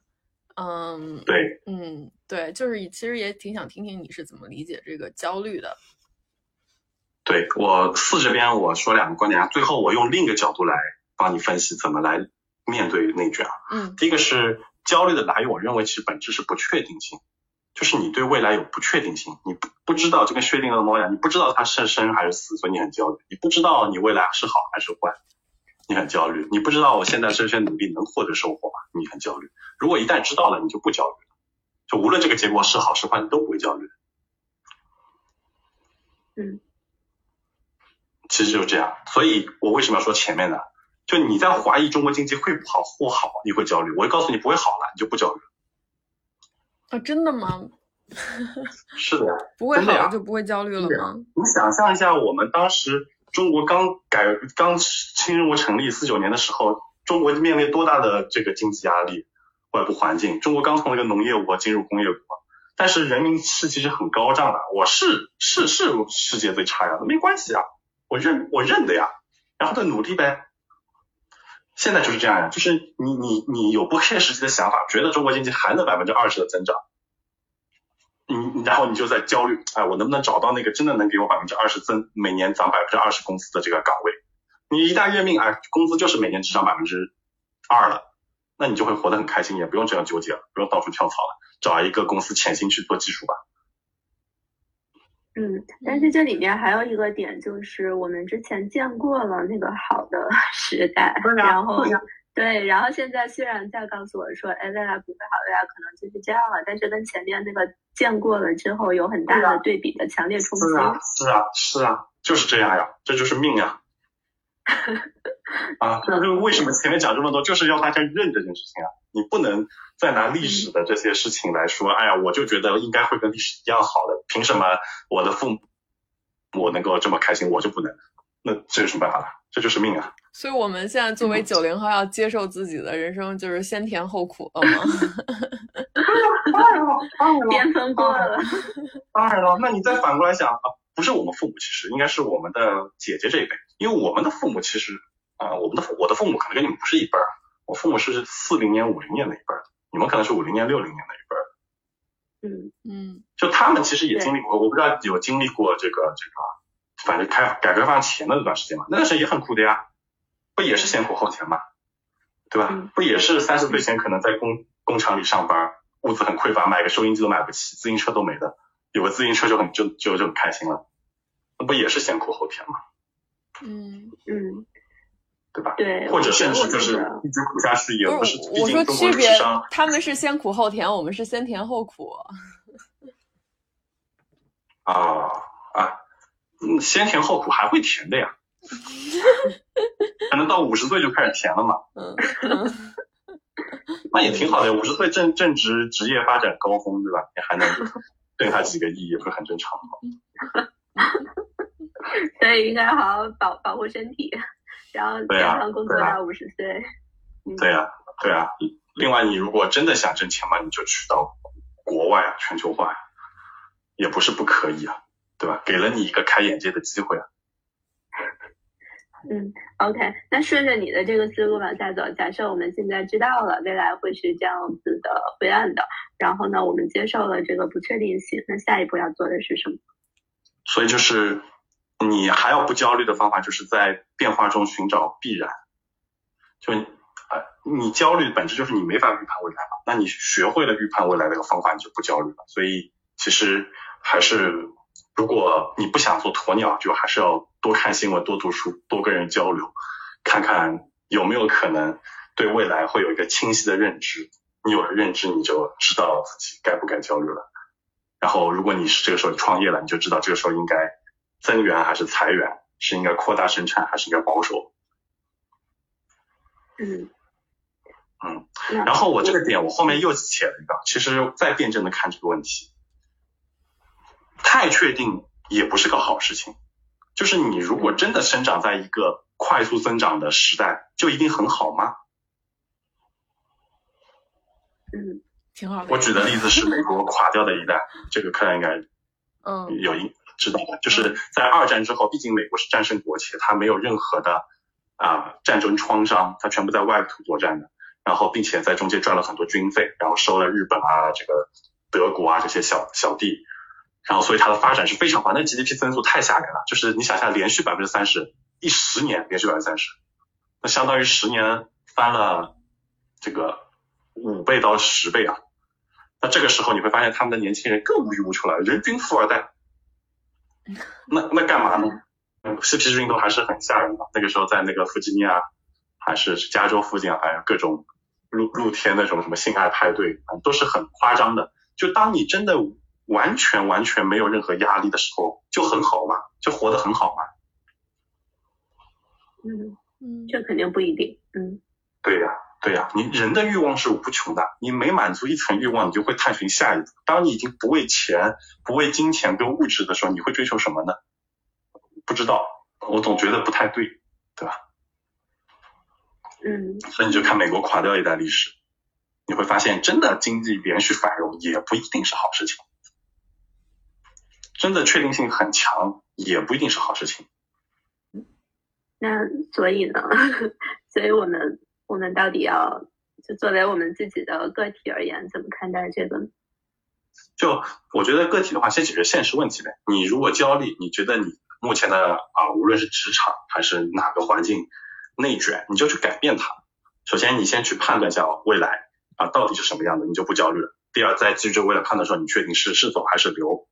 嗯，对，嗯，对，就是其实也挺想听听你是怎么理解这个焦虑的。对我四这边我说两个观点啊，最后我用另一个角度来帮你分析怎么来。面对内卷啊，嗯，第一个是焦虑的来源，我认为其实本质是不确定性，就是你对未来有不确定性，你不不知道就跟薛定谔猫一样，你不知道它是生还是死，所以你很焦虑，你不知道你未来是好还是坏，你很焦虑，你不知道我现在这些努力能获得收获吗？你很焦虑。如果一旦知道了，你就不焦虑了，就无论这个结果是好是坏，你都不会焦虑。嗯，其实就是这样，所以我为什么要说前面呢？就你在怀疑中国经济会不好或好，你会焦虑。我就告诉你不会好了，你就不焦虑。啊，真的吗？*laughs* 是的呀，不会好就不会焦虑了吗？你想象一下，我们当时中国刚改刚新中国成立四九年的时候，中国面临多大的这个经济压力、外部环境？中国刚从那个农业国进入工业国，但是人民士气是很高涨的。我是是是世界最差呀，没关系啊，我认我认的呀，然后再努力呗。现在就是这样呀，就是你你你有不切实际的想法，觉得中国经济还能百分之二十的增长，你然后你就在焦虑，哎，我能不能找到那个真的能给我百分之二十增，每年涨百分之二十工资的这个岗位？你一旦认命，哎，工资就是每年只涨百分之二了，那你就会活得很开心，也不用这样纠结了，不用到处跳槽了，找一个公司潜心去做技术吧。嗯，但是这里面还有一个点，就是我们之前见过了那个好的时代，然后对，然后现在虽然在告诉我说，哎，未来不会好，未来可能就是这样了，但是跟前面那个见过了之后有很大的对比的强烈冲击。是啊，是啊，是啊，就是这样呀，这就是命呀。*laughs* 啊，这就是为什么前面讲这么多，就是要大家认这件事情啊。你不能再拿历史的这些事情来说，哎呀，我就觉得应该会跟历史一样好的，凭什么我的父母我能够这么开心，我就不能？那这有什么办法呢？这就是命啊。所以我们现在作为九零后，要接受自己的人生就是先甜后苦了吗？*laughs* 当然了，当然巅峰过了，当然了，那你再反过来想啊，不是我们父母，其实应该是我们的姐姐这一辈，因为我们的父母其实啊、我们的父我的父母可能跟你们不是一辈儿，我父母是四零年、五零年的一辈儿，你们可能是五零年、六零年的一辈儿，嗯。嗯。就他们其实也对。经历过，我不知道有经历过这个这个，反正开改革开放前的那段时间嘛，那段时间也很苦的呀，不也是先苦后甜嘛，对吧？嗯不也是三十岁前可能在工工厂里上班，物资很匮乏，买个收音机都买不起，自行车都没的，有个自行车就很就就就很开心了，那不也是先苦后甜嘛，嗯，嗯，对吧？对，或者甚至就是一直苦下去，也不是，我说毕竟中国区别的智商，他们是先苦后甜，我们是先甜后苦。啊啊，嗯，先甜后苦还会甜的呀，*laughs* 可能到五十岁就开始甜了嘛。那也挺好的，五十岁正正值职业发展高峰，对吧？你还能 *laughs* 挣他几个亿，也不是很正常吗？*laughs* 所以应该好好保保护身体，然后健康工作到五十岁。嗯对呀、对呀、另外，你如果真的想挣钱嘛，你就去到国外啊，全球化呀、也不是不可以啊，对吧？给了你一个开眼界的机会啊。嗯，OK，那顺着你的这个思路往下走，假设我们现在知道了未来会是这样子的灰暗的，然后呢，我们接受了这个不确定性，那下一步要做的是什么？所以就是你还要不焦虑的方法，就是在变化中寻找必然。就呃，你焦虑本质就是你没法预判未来嘛，那你学会了预判未来的一个方法，你就不焦虑了。所以其实还是，如果你不想做鸵鸟，就还是要多看新闻、多读书、多跟人交流，看看有没有可能对未来会有一个清晰的认知。你有了认知，你就知道自己该不该焦虑了。然后，如果你是这个时候创业了，你就知道这个时候应该增援还是裁员，是应该扩大生产还是应该保守。嗯嗯，然后我这个点我后面又写了一个，其实再辩证的看这个问题，太确定也不是个好事情。就是你如果真的生长在一个快速增长的时代，就一定很好吗？嗯挺好的。我举的例子是美国垮掉的一代，这个客人应该嗯有一知道的，就是在二战之后，毕竟美国是战胜国且它没有任何的啊、战争创伤，它全部在外土作战的，然后并且在中间赚了很多军费，然后收了日本啊、这个德国啊这些小小弟，然后所以它的发展是非常快，那 GDP 增速太吓人了，就是你想象连续百分之三十，一十年连续百分之三十，那相当于十年翻了这个五倍到十倍啊。那这个时候你会发现他们的年轻人更无欲无求了，人均富二代。*laughs* 那那干嘛呢？嗯嬉皮士运动还是很吓人的。那个时候在那个弗吉尼亚还是加州附近啊，还有各种露露天那种什么性爱派对，啊都是很夸张的。就当你真的完全完全没有任何压力的时候，就很好嘛，就活得很好嘛。嗯，嗯这肯定不一定。嗯对呀、对呀，你人的欲望是无穷的，你每满足一层欲望，你就会探寻下一步。当你已经不为钱、不为金钱跟物质的时候，你会追求什么呢？不知道，我总觉得不太对，对吧？嗯，所以你就看美国垮掉一代历史，你会发现，真的经济连续繁荣也不一定是好事情，真的确定性很强也不一定是好事情。那所以呢？所以我们我们到底要就作为我们自己的个体而言，怎么看待这个呢？就我觉得个体的话，先解决现实问题呗。你如果焦虑，你觉得你目前的啊，无论是职场还是哪个环境内卷，你就去改变它。首先，你先去判断一下未来啊到底是什么样的，你就不焦虑了。第二，在基于这个未来判断的时候，你确定是是走还是留，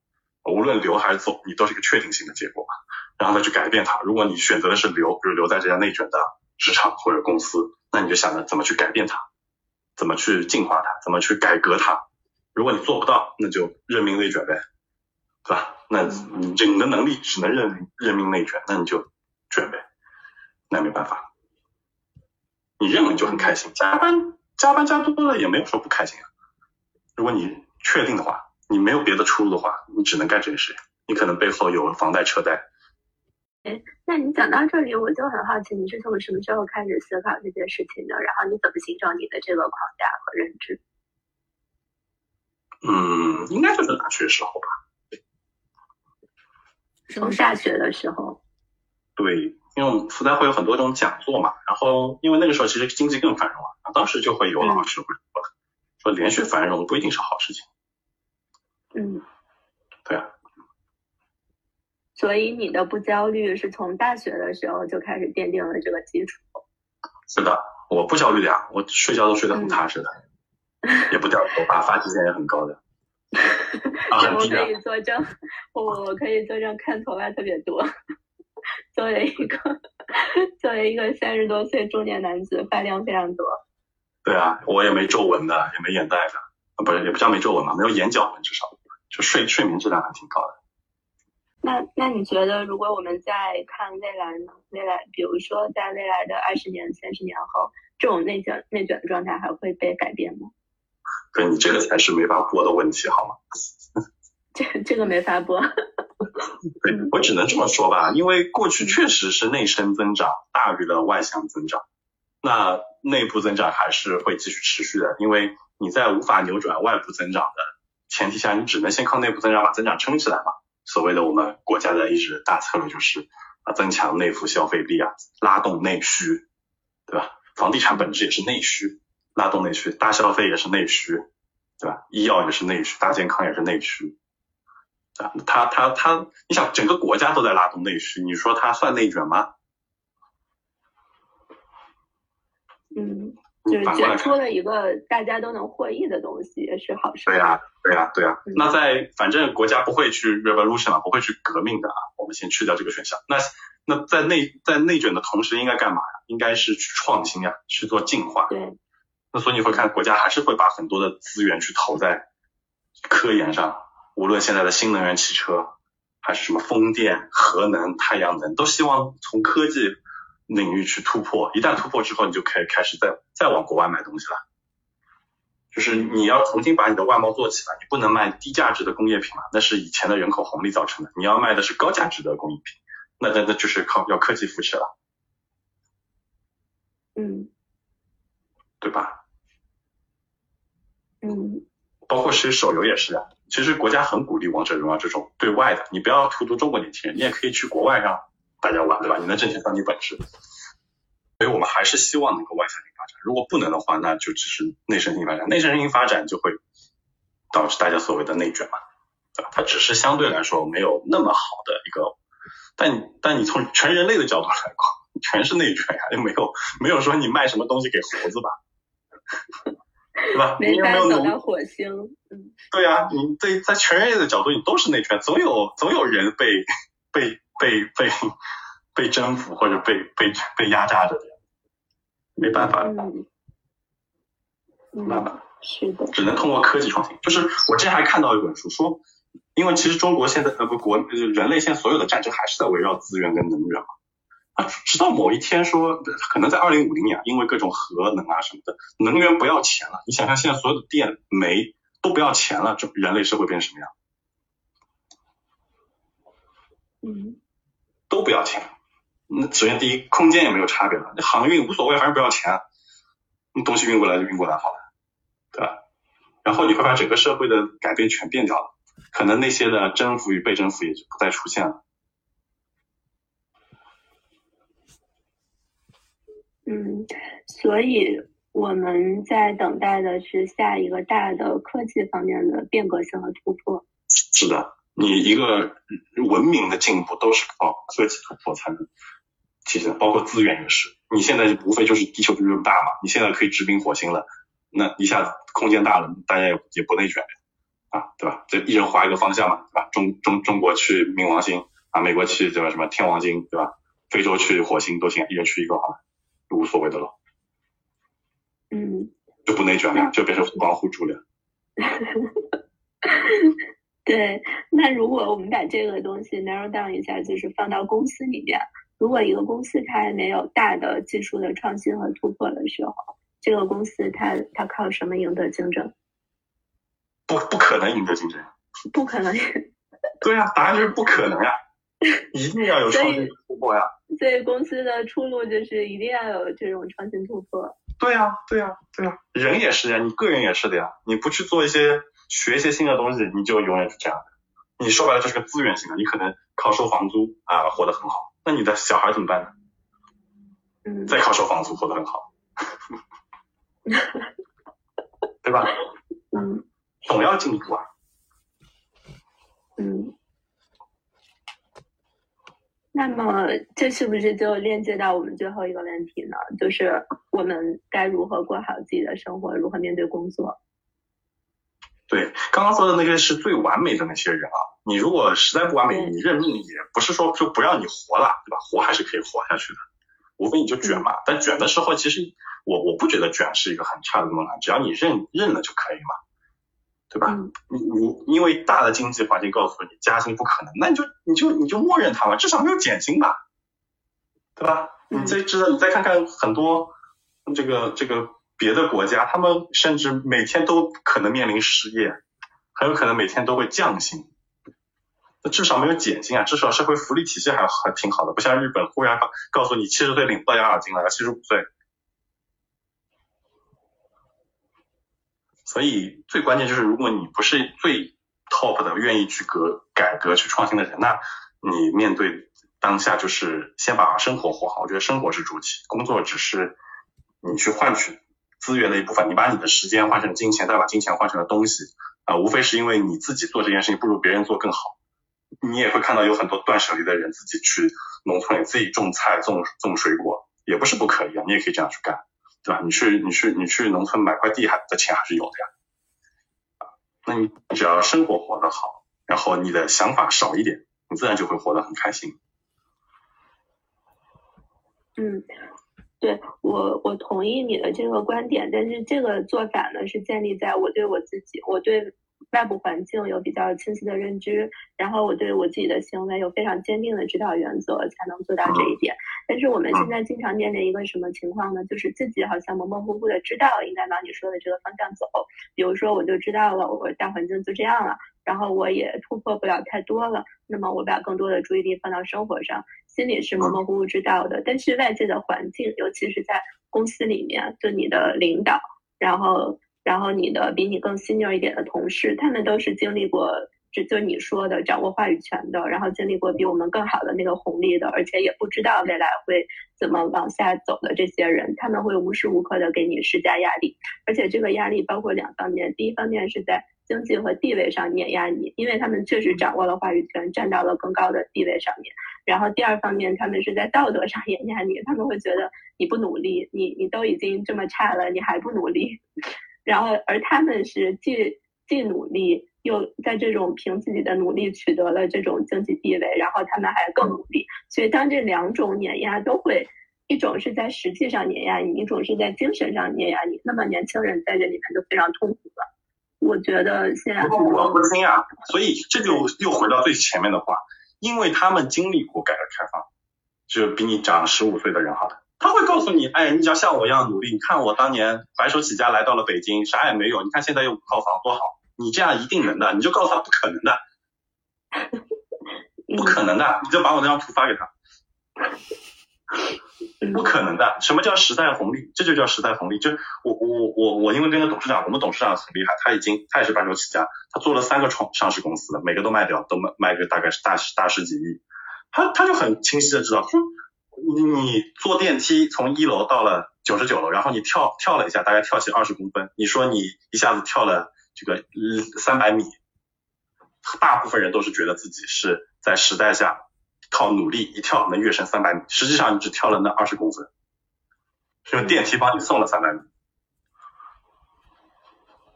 无论留还是走，你都是一个确定性的结果。然后呢去改变它。如果你选择的是留，比如留在这家内卷的职场或者公司，那你就想着怎么去改变它，怎么去进化它，怎么去改革它。如果你做不到，那就任命内卷呗，对吧？那你这你的能力只能任任命内卷，那你就卷呗，那没办法。你认了你就很开心，加班加班加多了也没有说不开心啊。如果你确定的话，你没有别的出路的话，你只能干这件事。你可能背后有房贷车贷。哎，那你讲到这里，我就很好奇，你是从什么时候开始思考这件事情的？然后你怎么形成你的这个框架和认知？嗯，应该就是大学时候吧。从大学的时候。对，因为我们复旦会有很多种讲座嘛，然后因为那个时候其实经济更繁荣啊，当时就会有老师会说，说连续繁荣不一定是好事情。嗯。对啊。所以你的不焦虑是从大学的时候就开始奠定了这个基础。是的，我不焦虑的呀，我睡觉都睡得很踏实的，也不掉头发，发际线也很高的。*laughs* 我可以作证，我我可以作证，看头发特别多。*laughs* 作为一个 *laughs* 作为一个三十多岁中年男子，发量非常多。对啊，我也没皱纹的，也没眼袋的，不是也不叫没皱纹嘛，没有眼角纹，至少就睡睡眠质量还挺高的。那那你觉得，如果我们在看未来呢？未来，比如说在未来的二十年、三十年后，这种内卷内卷的状态还会被改变吗？*laughs* 对你这个才是没法播的问题，好吗？*laughs* 这这个没法播。*laughs* 对我只能这么说吧，因为过去确实是内生增长大于了外向增长，那内部增长还是会继续持续的，因为你在无法扭转外部增长的前提下，你只能先靠内部增长把增长撑起来嘛。所谓的我们国家的一直大策略就是啊，增强内部消费力啊，拉动内需，对吧？房地产本质也是内需，拉动内需，大消费也是内需，对吧？医药也是内需，大健康也是内需，啊，它它它，你想整个国家都在拉动内需，你说它算内卷吗？嗯。就是卷出了一个大家都能获益的东西，也是好事。对呀，对呀，对呀。那在反正国家不会去 revolution 啊，不会去革命的啊。我们先去掉这个选项。那那在内在内卷的同时，应该干嘛呀？应该是去创新呀，去做进化。对。那所以你会看国家还是会把很多的资源去投在科研上，无论现在的新能源汽车，还是什么风电、核能、太阳能，都希望从科技。领域去突破，一旦突破之后，你就可以开始再再往国外买东西了。就是你要重新把你的外贸做起来，你不能卖低价值的工业品了，那是以前的人口红利造成的。你要卖的是高价值的工艺品，那那那就是靠要科技扶持了。嗯，对吧？嗯，包括其实手游也是啊，其实国家很鼓励王者荣耀这种对外的，你不要荼毒中国年轻人，你也可以去国外让。大家玩对吧？你能挣钱算你本事，所以我们还是希望能够外向型发展。如果不能的话，那就只是内生型发展。内生型发展就会导致大家所谓的内卷嘛，对吧？它只是相对来说没有那么好的一个，但但你从全人类的角度来讲，全是内卷呀，又没有没有说你卖什么东西给猴子吧，对吧？*laughs* 没有走到火星，嗯，对呀，你对在全人类的角度，你都是内卷，总有总有人被被。被被被征服或者被被被压榨着，没办法，没办法，是的，只能通过科技创新。就是我之前还看到一本书说，因为其实中国现在呃不国人类现在所有的战争还是在围绕资源跟能源嘛，啊，直到某一天说，可能在二零五零年，因为各种核能啊什么的，能源不要钱了。你想想现在所有的电煤都不要钱了，这人类社会变成什么样？嗯，都不要钱。那首先第一，空间也没有差别了，那航运无所谓，反正不要钱，你东西运过来就运过来好了，对吧？然后你会发现整个社会的改变全变掉了，可能那些的征服与被征服也就不再出现了。嗯，所以我们在等待的是下一个大的科技方面的变革性和突破。是的，你一个文明的进步都是靠科技突破才能体现，包括资源也是。你现在无非就是地球就这么大嘛，你现在可以殖民火星了，那一下子空间大了，大家也也不内卷啊，对吧？这一人划一个方向嘛，对吧？中中中国去冥王星啊，美国去对吧？什么天王星对吧？非洲去火星都行，一人去一个好了。无所谓的了，嗯，就不内卷了，就变成互帮互助了。*laughs* 对，那如果我们把这个东西 narrow down 一下，就是放到公司里面，如果一个公司它没有大的技术的创新和突破的时候，这个公司它它靠什么赢得竞争？不，不可能赢得竞争。不可能。*laughs* 对呀，答案就是不可能呀。*laughs* 一定要有创新突破呀！所以公司的出路就是一定要有这种创新突破。对呀，对呀，对呀，人也是呀，你个人也是的呀。你不去做一些学一些新的东西，你就永远是这样的。你说白了就是个资源型的，你可能靠收房租啊活得很好，那你的小孩怎么办呢？嗯。再靠收房租活得很好，*laughs* 对吧？嗯。总要进步啊。嗯。那么，这是不是就链接到我们最后一个问题呢？就是我们该如何过好自己的生活，如何面对工作？对，刚刚说的那个是最完美的那些人啊。你如果实在不完美，你认命也不是说就不让你活了，对吧？活还是可以活下去的，无非你就卷嘛。但卷的时候，其实我我不觉得卷是一个很差的东西，只要你认认了就可以嘛。对吧？你你因为大的经济环境告诉你加薪不可能，那你就你就你就默认它嘛，至少没有减薪吧，对吧？你再知道你再看看很多这个这个别的国家，他们甚至每天都可能面临失业，很有可能每天都会降薪，那至少没有减薪啊，至少社会福利体系还还挺好的，不像日本忽然告诉你七十岁领不到养老金了，要七十五岁。所以最关键就是，如果你不是最 top 的，愿意去革改革、去创新的人，那你面对当下就是先把生活活好。我觉得生活是主体，工作只是你去换取资源的一部分。你把你的时间换成金钱，再把金钱换成了东西啊，无非是因为你自己做这件事情不如别人做更好。你也会看到有很多断舍离的人，自己去农村里自己种菜、种种水果，也不是不可以啊，你也可以这样去干。对吧？你去你去你去农村买块地还的钱还是有的呀，啊，那你只要生活活得好，然后你的想法少一点，你自然就会活得很开心。嗯，对我我同意你的这个观点，但是这个做法呢是建立在我对我自己，我对。外部环境有比较清晰的认知，然后我对我自己的行为有非常坚定的指导原则，才能做到这一点。但是我们现在经常面临一个什么情况呢？就是自己好像模模糊糊的知道应该往你说的这个方向走。比如说，我就知道了，我大环境就这样了，然后我也突破不了太多了。那么我把更多的注意力放到生活上，心里是模模糊糊知道的。但是外界的环境，尤其是在公司里面，就你的领导，然后。然后你的比你更 senior 一点的同事，他们都是经历过，就就你说的掌握话语权的，然后经历过比我们更好的那个红利的，而且也不知道未来会怎么往下走的这些人，他们会无时无刻的给你施加压力，而且这个压力包括两方面，第一方面是在经济和地位上碾压你，因为他们确实掌握了话语权，站到了更高的地位上面，然后第二方面，他们是在道德上碾压你，他们会觉得你不努力，你你都已经这么差了，你还不努力。*laughs* 然后，而他们是既既努力，又在这种凭自己的努力取得了这种经济地位，然后他们还更努力。所以，当这两种碾压都会，一种是在实际上碾压你，一种是在精神上碾压你，那么年轻人在这里面就非常痛苦了。我觉得现在不我不听啊，所以这就又回到最前面的话，因为他们经历过改革开放，就比你长十五岁的人好的。他会告诉你，哎，你只要像我一样努力，你看我当年白手起家来到了北京，啥也没有，你看现在有五套房多好，你这样一定能的。你就告诉他不可能的，*laughs* 不可能的，你就把我那张图发给他。*laughs* 不可能的，什么叫时代红利？这就叫时代红利。就我我我我，因为跟着董事长，我们董事长很厉害，他已经他也是白手起家，他做了三个创上市公司，每个都卖掉，都卖卖个大概是大十大十几亿。他他就很清晰的知道，说你你坐电梯从一楼到了九十九楼，然后你跳跳了一下，大概跳起二十公分，你说你一下子跳了这个三百米，大部分人都是觉得自己是在时代下。靠努力一跳能跃升三百米，实际上你只跳了那二十公分，是用电梯帮你送了三百米。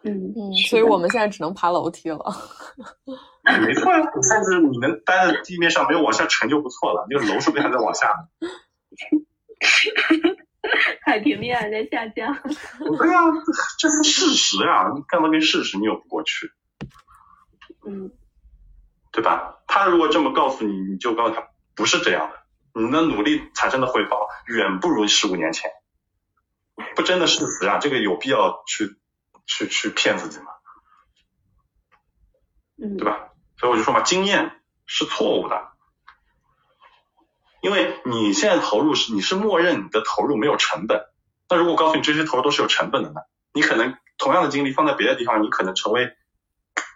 嗯嗯，所以我们现在只能爬楼梯了。*laughs* 没错，甚至你能待在地面上没有往下沉就不错了，那个楼说不定还在往下。*laughs* 海平面还在下降。对啊，这是事实啊！你干嘛跟事实扭不过去？嗯。对吧？他如果这么告诉你，你就告诉他不是这样的，你的努力产生的回报远不如十五年前，不争的事实啊，这个有必要去去去骗自己吗？嗯，对吧？所以我就说嘛，经验是错误的，因为你现在投入是你是默认你的投入没有成本，那如果告诉你这些投入都是有成本的呢？你可能同样的精力放在别的地方，你可能成为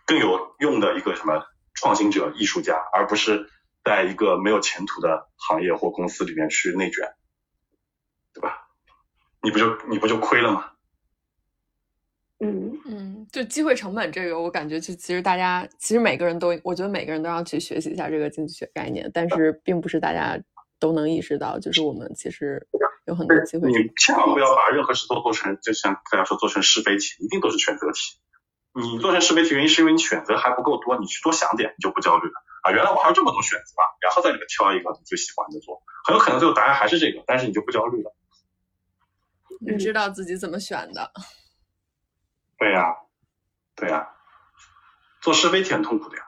更有用的一个什么？创新者、艺术家，而不是在一个没有前途的行业或公司里面去内卷，对吧？你不就你不就亏了吗？嗯嗯，就机会成本这个，我感觉就其实大家其实每个人都，我觉得每个人都要去学习一下这个经济学概念，但是并不是大家都能意识到，就是我们其实有很多机会。你千万不要把任何事都做成，就像大家说做成是非题，一定都是选择题。你做成是非题原因是因为你选择还不够多，你去多想点，你就不焦虑了啊！原来我还有这么多选择啊，然后在里面挑一个你最喜欢的做，很有可能最后答案还是这个，但是你就不焦虑了。你知道自己怎么选的？对呀，对呀，做是非题很痛苦的呀。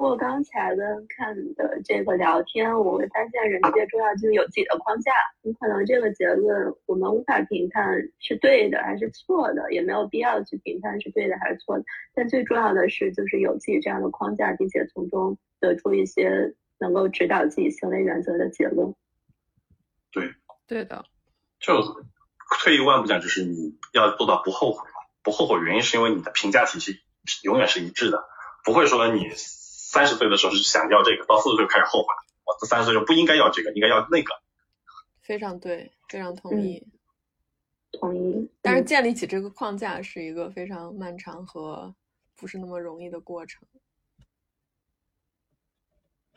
过刚才的看的这个聊天，我会发现人最重要就是有自己的框架。你可能这个结论我们无法评判是对的还是错的，也没有必要去评判是对的还是错的。但最重要的是，就是有自己这样的框架，并且从中得出一些能够指导自己行为原则的结论。对，对的。就退一万步讲，就是你要做到不后悔嘛。不后悔原因是因为你的评价体系永远是一致的，不会说你。三十岁的时候是想要这个，到四十岁开始后悔，我这三十岁就不应该要这个，应该要那个。非常对，非常同意，同意。但是建立起这个框架是一个非常漫长和不是那么容易的过程。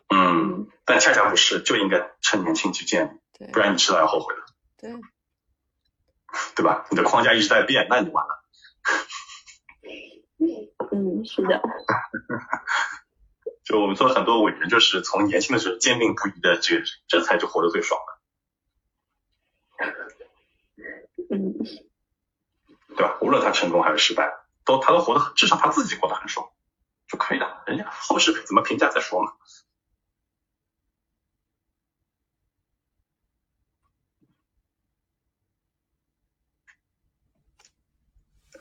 嗯，但恰恰不是，就应该趁年轻去建立，不然你迟早要后悔的。对，对吧？你的框架一直在变，那你就完了。嗯，是的。*laughs* 就我们做很多伟人，就是从年轻的时候坚定不移的这这才就活得最爽的，嗯，对吧？无论他成功还是失败，都他都活得至少他自己活得很爽就可以了。人家后世怎么评价再说嘛。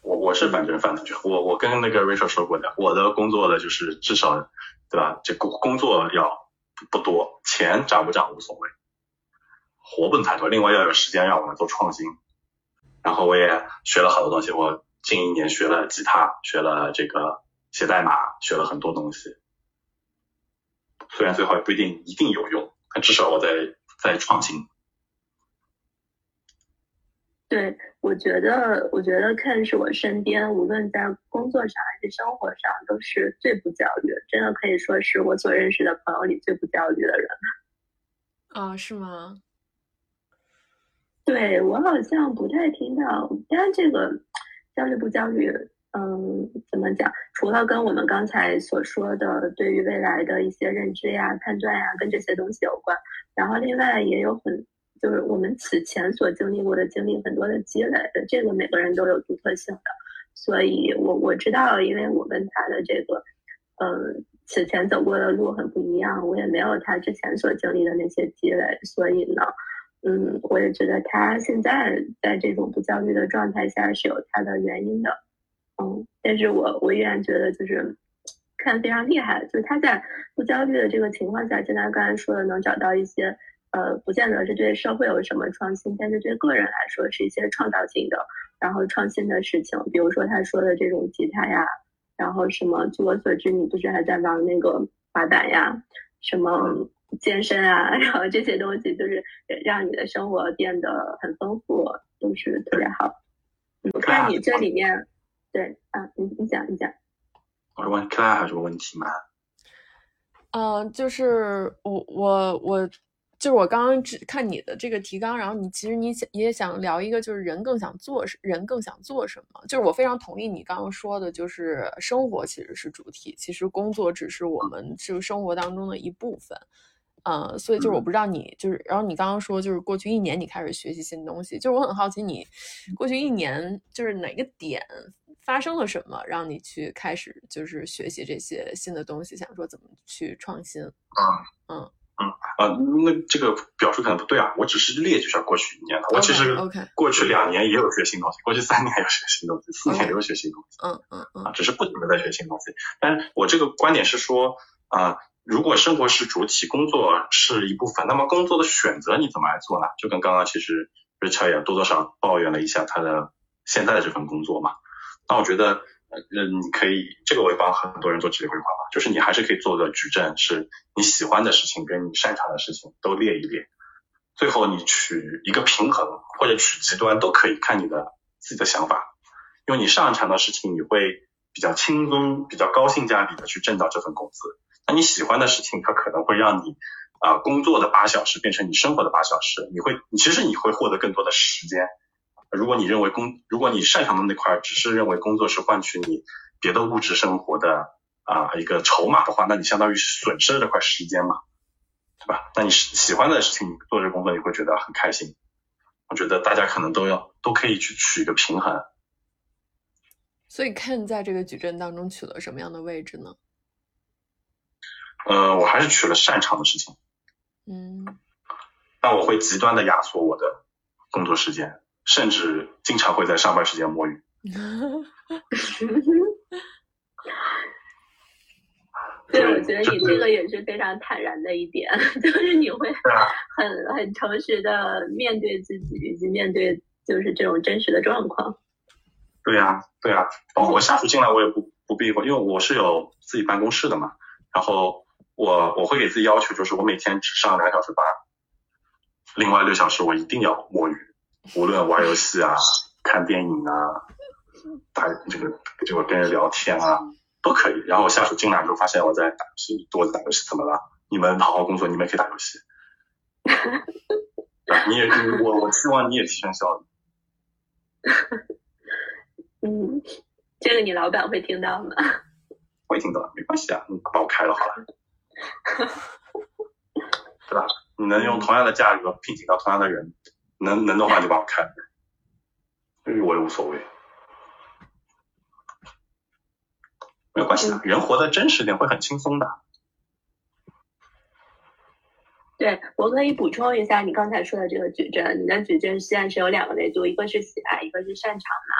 我我是反正反正就我我跟那个 Rachel 说过的，我的工作的就是至少。对吧？这工工作要不多，钱涨不涨无所谓，活不能太多。另外要有时间让我们做创新。然后我也学了好多东西，我近一年学了吉他，学了这个写代码，学了很多东西。虽然最后也不一定一定有用，但至少我在在创新。对，我觉得，我觉得 Ken 是我身边无论在工作上还是生活上都是最不焦虑，真的可以说是我所认识的朋友里最不焦虑的人。啊，是吗？对我好像不太听到，但这个焦虑不焦虑，嗯，怎么讲？除了跟我们刚才所说的对于未来的一些认知呀、判断呀，跟这些东西有关，然后另外也有很。就是我们此前所经历过的经历很多的积累，这个每个人都有独特性的，所以我我知道，因为我跟他的这个，呃，此前走过的路很不一样，我也没有他之前所经历的那些积累，所以呢，嗯，我也觉得他现在在这种不焦虑的状态下是有他的原因的，嗯，但是我我依然觉得就是看非常厉害，就是他在不焦虑的这个情况下，就他刚才说的能找到一些。呃，不见得是对社会有什么创新，但是对个人来说是一些创造性的，然后创新的事情。比如说他说的这种吉他呀，然后什么，据我所知，你不是还在玩那个滑板呀，什么健身啊，*laughs* 然后这些东西就是让你的生活变得很丰富，都是特别好。我看你这里面，对啊，你你讲你讲。我问克拉还有什么问题吗？嗯，就是我我我。就是我刚刚只看你的这个提纲，然后你其实你想也想聊一个，就是人更想做人更想做什么？就是我非常同意你刚刚说的，就是生活其实是主体，其实工作只是我们这个生活当中的一部分。呃，所以就是我不知道你就是，然后你刚刚说就是过去一年你开始学习新东西，就是我很好奇你过去一年就是哪个点发生了什么，让你去开始就是学习这些新的东西，想说怎么去创新？嗯嗯。嗯啊，那这个表述可能不对啊，我只是列举一下过去一年的，我其实过去两年也有学新东西，过去三年也有学新东西，四年也有学新东西，嗯嗯嗯，啊，只是不停的在学新东西。但是我这个观点是说啊，如果生活是主体，工作是一部分，那么工作的选择你怎么来做呢？就跟刚刚其实 Richard 也多多少抱怨了一下他的现在的这份工作嘛，那我觉得。嗯，你可以，这个我也帮很多人做职业规划嘛，就是你还是可以做个矩阵，是你喜欢的事情跟你擅长的事情都列一列，最后你取一个平衡或者取极端都可以，看你的自己的想法，因为你擅长的事情你会比较轻松、比较高性价比的去挣到这份工资，那你喜欢的事情它可能会让你啊工作的八小时变成你生活的八小时，你会，其实你会获得更多的时间。如果你认为工，如果你擅长的那块只是认为工作是换取你别的物质生活的啊一个筹码的话，那你相当于损失了这块时间嘛，对吧？那你喜欢的事情做这工作你会觉得很开心。我觉得大家可能都要都可以去取一个平衡。所以 Ken 在这个矩阵当中取了什么样的位置呢？呃，我还是取了擅长的事情。嗯。那我会极端的压缩我的工作时间。甚至经常会在上班时间摸鱼。对，我觉得你这个也是非常坦然的一点，*laughs* 就是你会很很诚实的面对自己，以及面对就是这种真实的状况。对呀，对呀，包括我下属进来，我也不不避讳，因为我是有自己办公室的嘛。然后我我会给自己要求，就是我每天只上两小时班，另外六小时我一定要摸鱼。无论玩游戏啊、*laughs* 看电影啊、打这个这个跟人聊天啊，都可以。然后我下属进来之后发现我在打游戏，我在打游戏，怎么了？你们好好工作，你们可以打游戏。*laughs* 你也我我希望你也提升效率。*laughs* 嗯，这个你老板会听到吗？会听到，没关系啊，你把我开了好了。对吧？你能用同样的价格聘请到同样的人。能能的话就帮我开，对于我也无所谓，没有关系的，人活得真实点会很轻松的。对我可以补充一下你刚才说的这个矩阵，你的矩阵现在是有两个维度，一个是喜爱，一个是擅长嘛。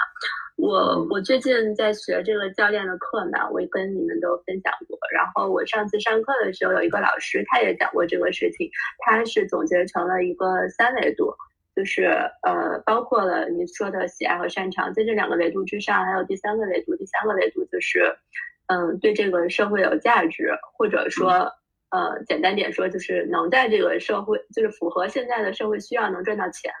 我我最近在学这个教练的课呢，我跟你们都分享过。然后我上次上课的时候，有一个老师他也讲过这个事情，他是总结成了一个三维度。就是呃，包括了你说的喜爱和擅长，在这两个维度之上，还有第三个维度。第三个维度就是，嗯，对这个社会有价值，或者说，呃，简单点说，就是能在这个社会，就是符合现在的社会需要，能赚到钱。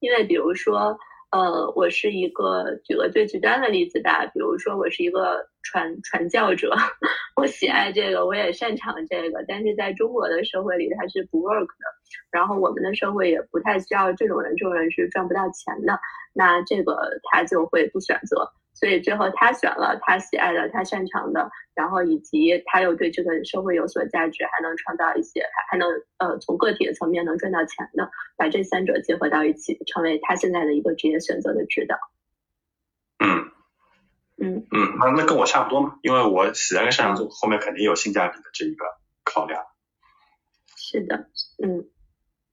因为比如说。呃，我是一个举个最极端的例子吧，比如说我是一个传传教者，*laughs* 我喜爱这个，我也擅长这个，但是在中国的社会里它是不 work 的，然后我们的社会也不太需要这种人，这种人是赚不到钱的，那这个他就会不选择。所以最后他选了他喜爱的、他擅长的，然后以及他又对这个社会有所价值，还能创造一些，还能呃从个体的层面能赚到钱的，把这三者结合到一起，成为他现在的一个职业选择的指导。嗯，嗯嗯，那那跟我差不多嘛，因为我喜爱跟擅长做后面肯定有性价比的这一个考量。是的，嗯。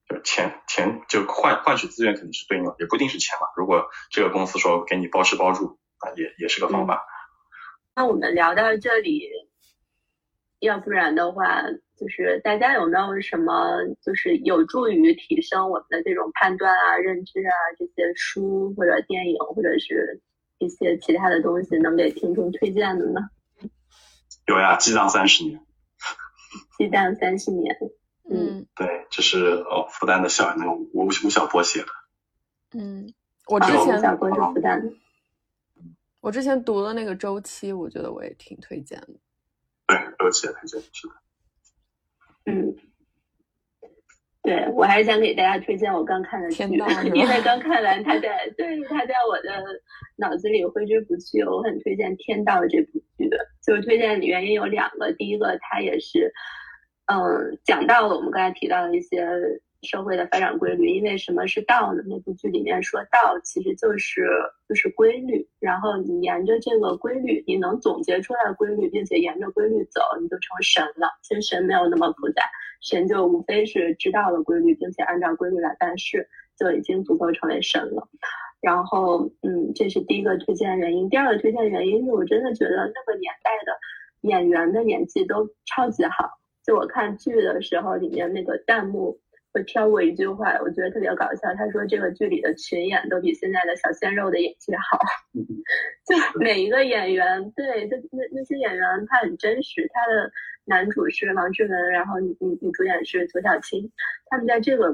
就钱钱就换换取资源肯定是对应的，也不一定是钱嘛。如果这个公司说给你包吃包住啊，也也是个方法。那我们聊到这里，要不然的话，就是大家有没有什么就是有助于提升我们的这种判断啊、认知啊这些书或者电影或者是一些其他的东西能给听众推荐的呢？有呀，激荡三十年。*laughs* 激荡三十年。嗯，对，这是哦复旦的校那个吴吴晓波写的。嗯，我之前小波是复旦的。我之前读的那个周期，我觉得我也挺推荐的。对，周期也推荐，是的。嗯，对我还是想给大家推荐我刚看的剧，*laughs* 因为刚看完，他在对他在我的脑子里挥之不去。我很推荐《天道》这部剧，就是推荐的原因有两个，第一个它也是。嗯，讲到了我们刚才提到的一些社会的发展规律。因为什么是道呢？那部剧里面说道其实就是就是规律，然后你沿着这个规律，你能总结出来规律，并且沿着规律走，你就成神了。其实神没有那么复杂，神就无非是知道了规律，并且按照规律来办事，就已经足够成为神了。然后，嗯，这是第一个推荐原因。第二个推荐原因是我真的觉得那个年代的演员的演技都超级好。就我看剧的时候，里面那个弹幕会飘过一句话，我觉得特别搞笑。他说这个剧里的群演都比现在的小鲜肉的演技好。就每一个演员，对，就那那些演员他很真实。他的男主是王志文，然后女女女主演是左小青，他们在这个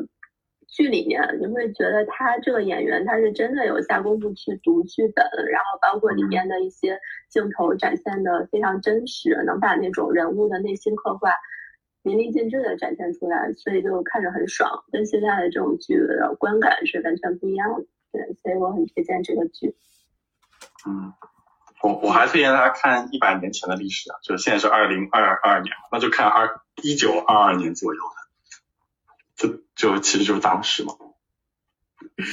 剧里面，你会觉得他这个演员他是真的有下功夫去读剧本，然后包括里面的一些镜头展现的非常真实，能把那种人物的内心刻画。淋漓尽致的展现出来，所以就看着很爽，跟现在的这种剧的观感是完全不一样的。对，所以我很推荐这个剧。嗯，我我还推荐大家看一百年前的历史啊，就是现在是二零二二年，那就看二一九二二年左右的，就就其实就是当时嘛。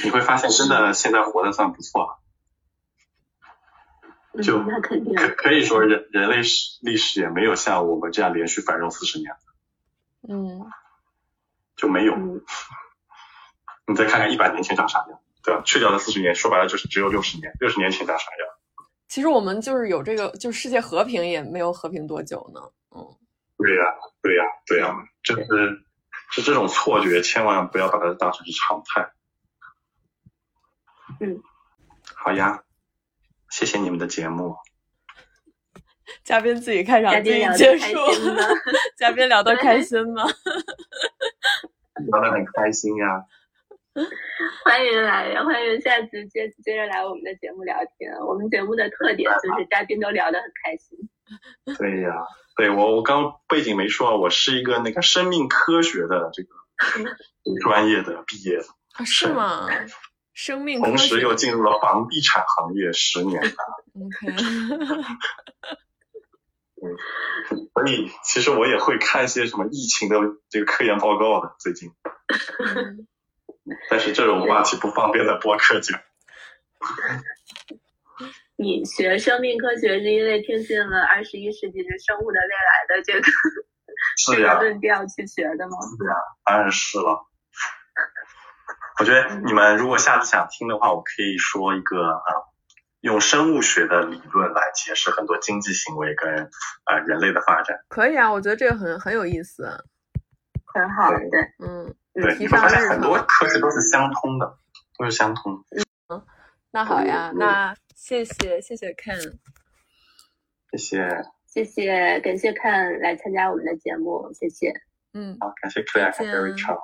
你会发现，真的现在活的算不错了。就那肯定可可以说人人类史历史也没有像我们这样连续繁荣四十年。嗯，就没有。你再看看一百年前长啥样，对吧？去掉了四十年，说白了就是只有六十年。六十年前长啥样？其实我们就是有这个，就世界和平也没有和平多久呢。嗯，对呀，对呀，对呀，就是是这种错觉，千万不要把它当成是常态。嗯，好呀，谢谢你们的节目。嘉宾自己开场，自己结束。嘉宾聊得开心吗？*laughs* 聊得很开心呀。欢迎来，欢迎下次接接着来我们的节目聊天。我们节目的特点就是嘉宾都聊得很开心。*laughs* 对呀，对我我刚背景没说，我是一个那个生命科学的这个 *laughs* 专业的毕业的。是吗？生命同时又进入了房地产行业十年了。OK。嗯，所以其实我也会看一些什么疫情的这个科研报告的最近，但是这种话题不方便在播客讲。你学生命科学是因为听信了二十一世纪的生物的未来的这个是呀论调去学的吗？是呀，当然是了。我觉得你们如果下次想听的话，我可以说一个啊。用生物学的理论来解释很多经济行为跟啊人类的发展，可以啊，我觉得这个很很有意思，很好，对，嗯，对，你会发现很多科学都是相通的，都是相通。嗯，那好呀，那谢谢谢谢 Ken，谢谢。谢谢感谢 Ken 来参加我们的节目，谢谢，嗯，好，感谢 Claire，感谢 Rachel。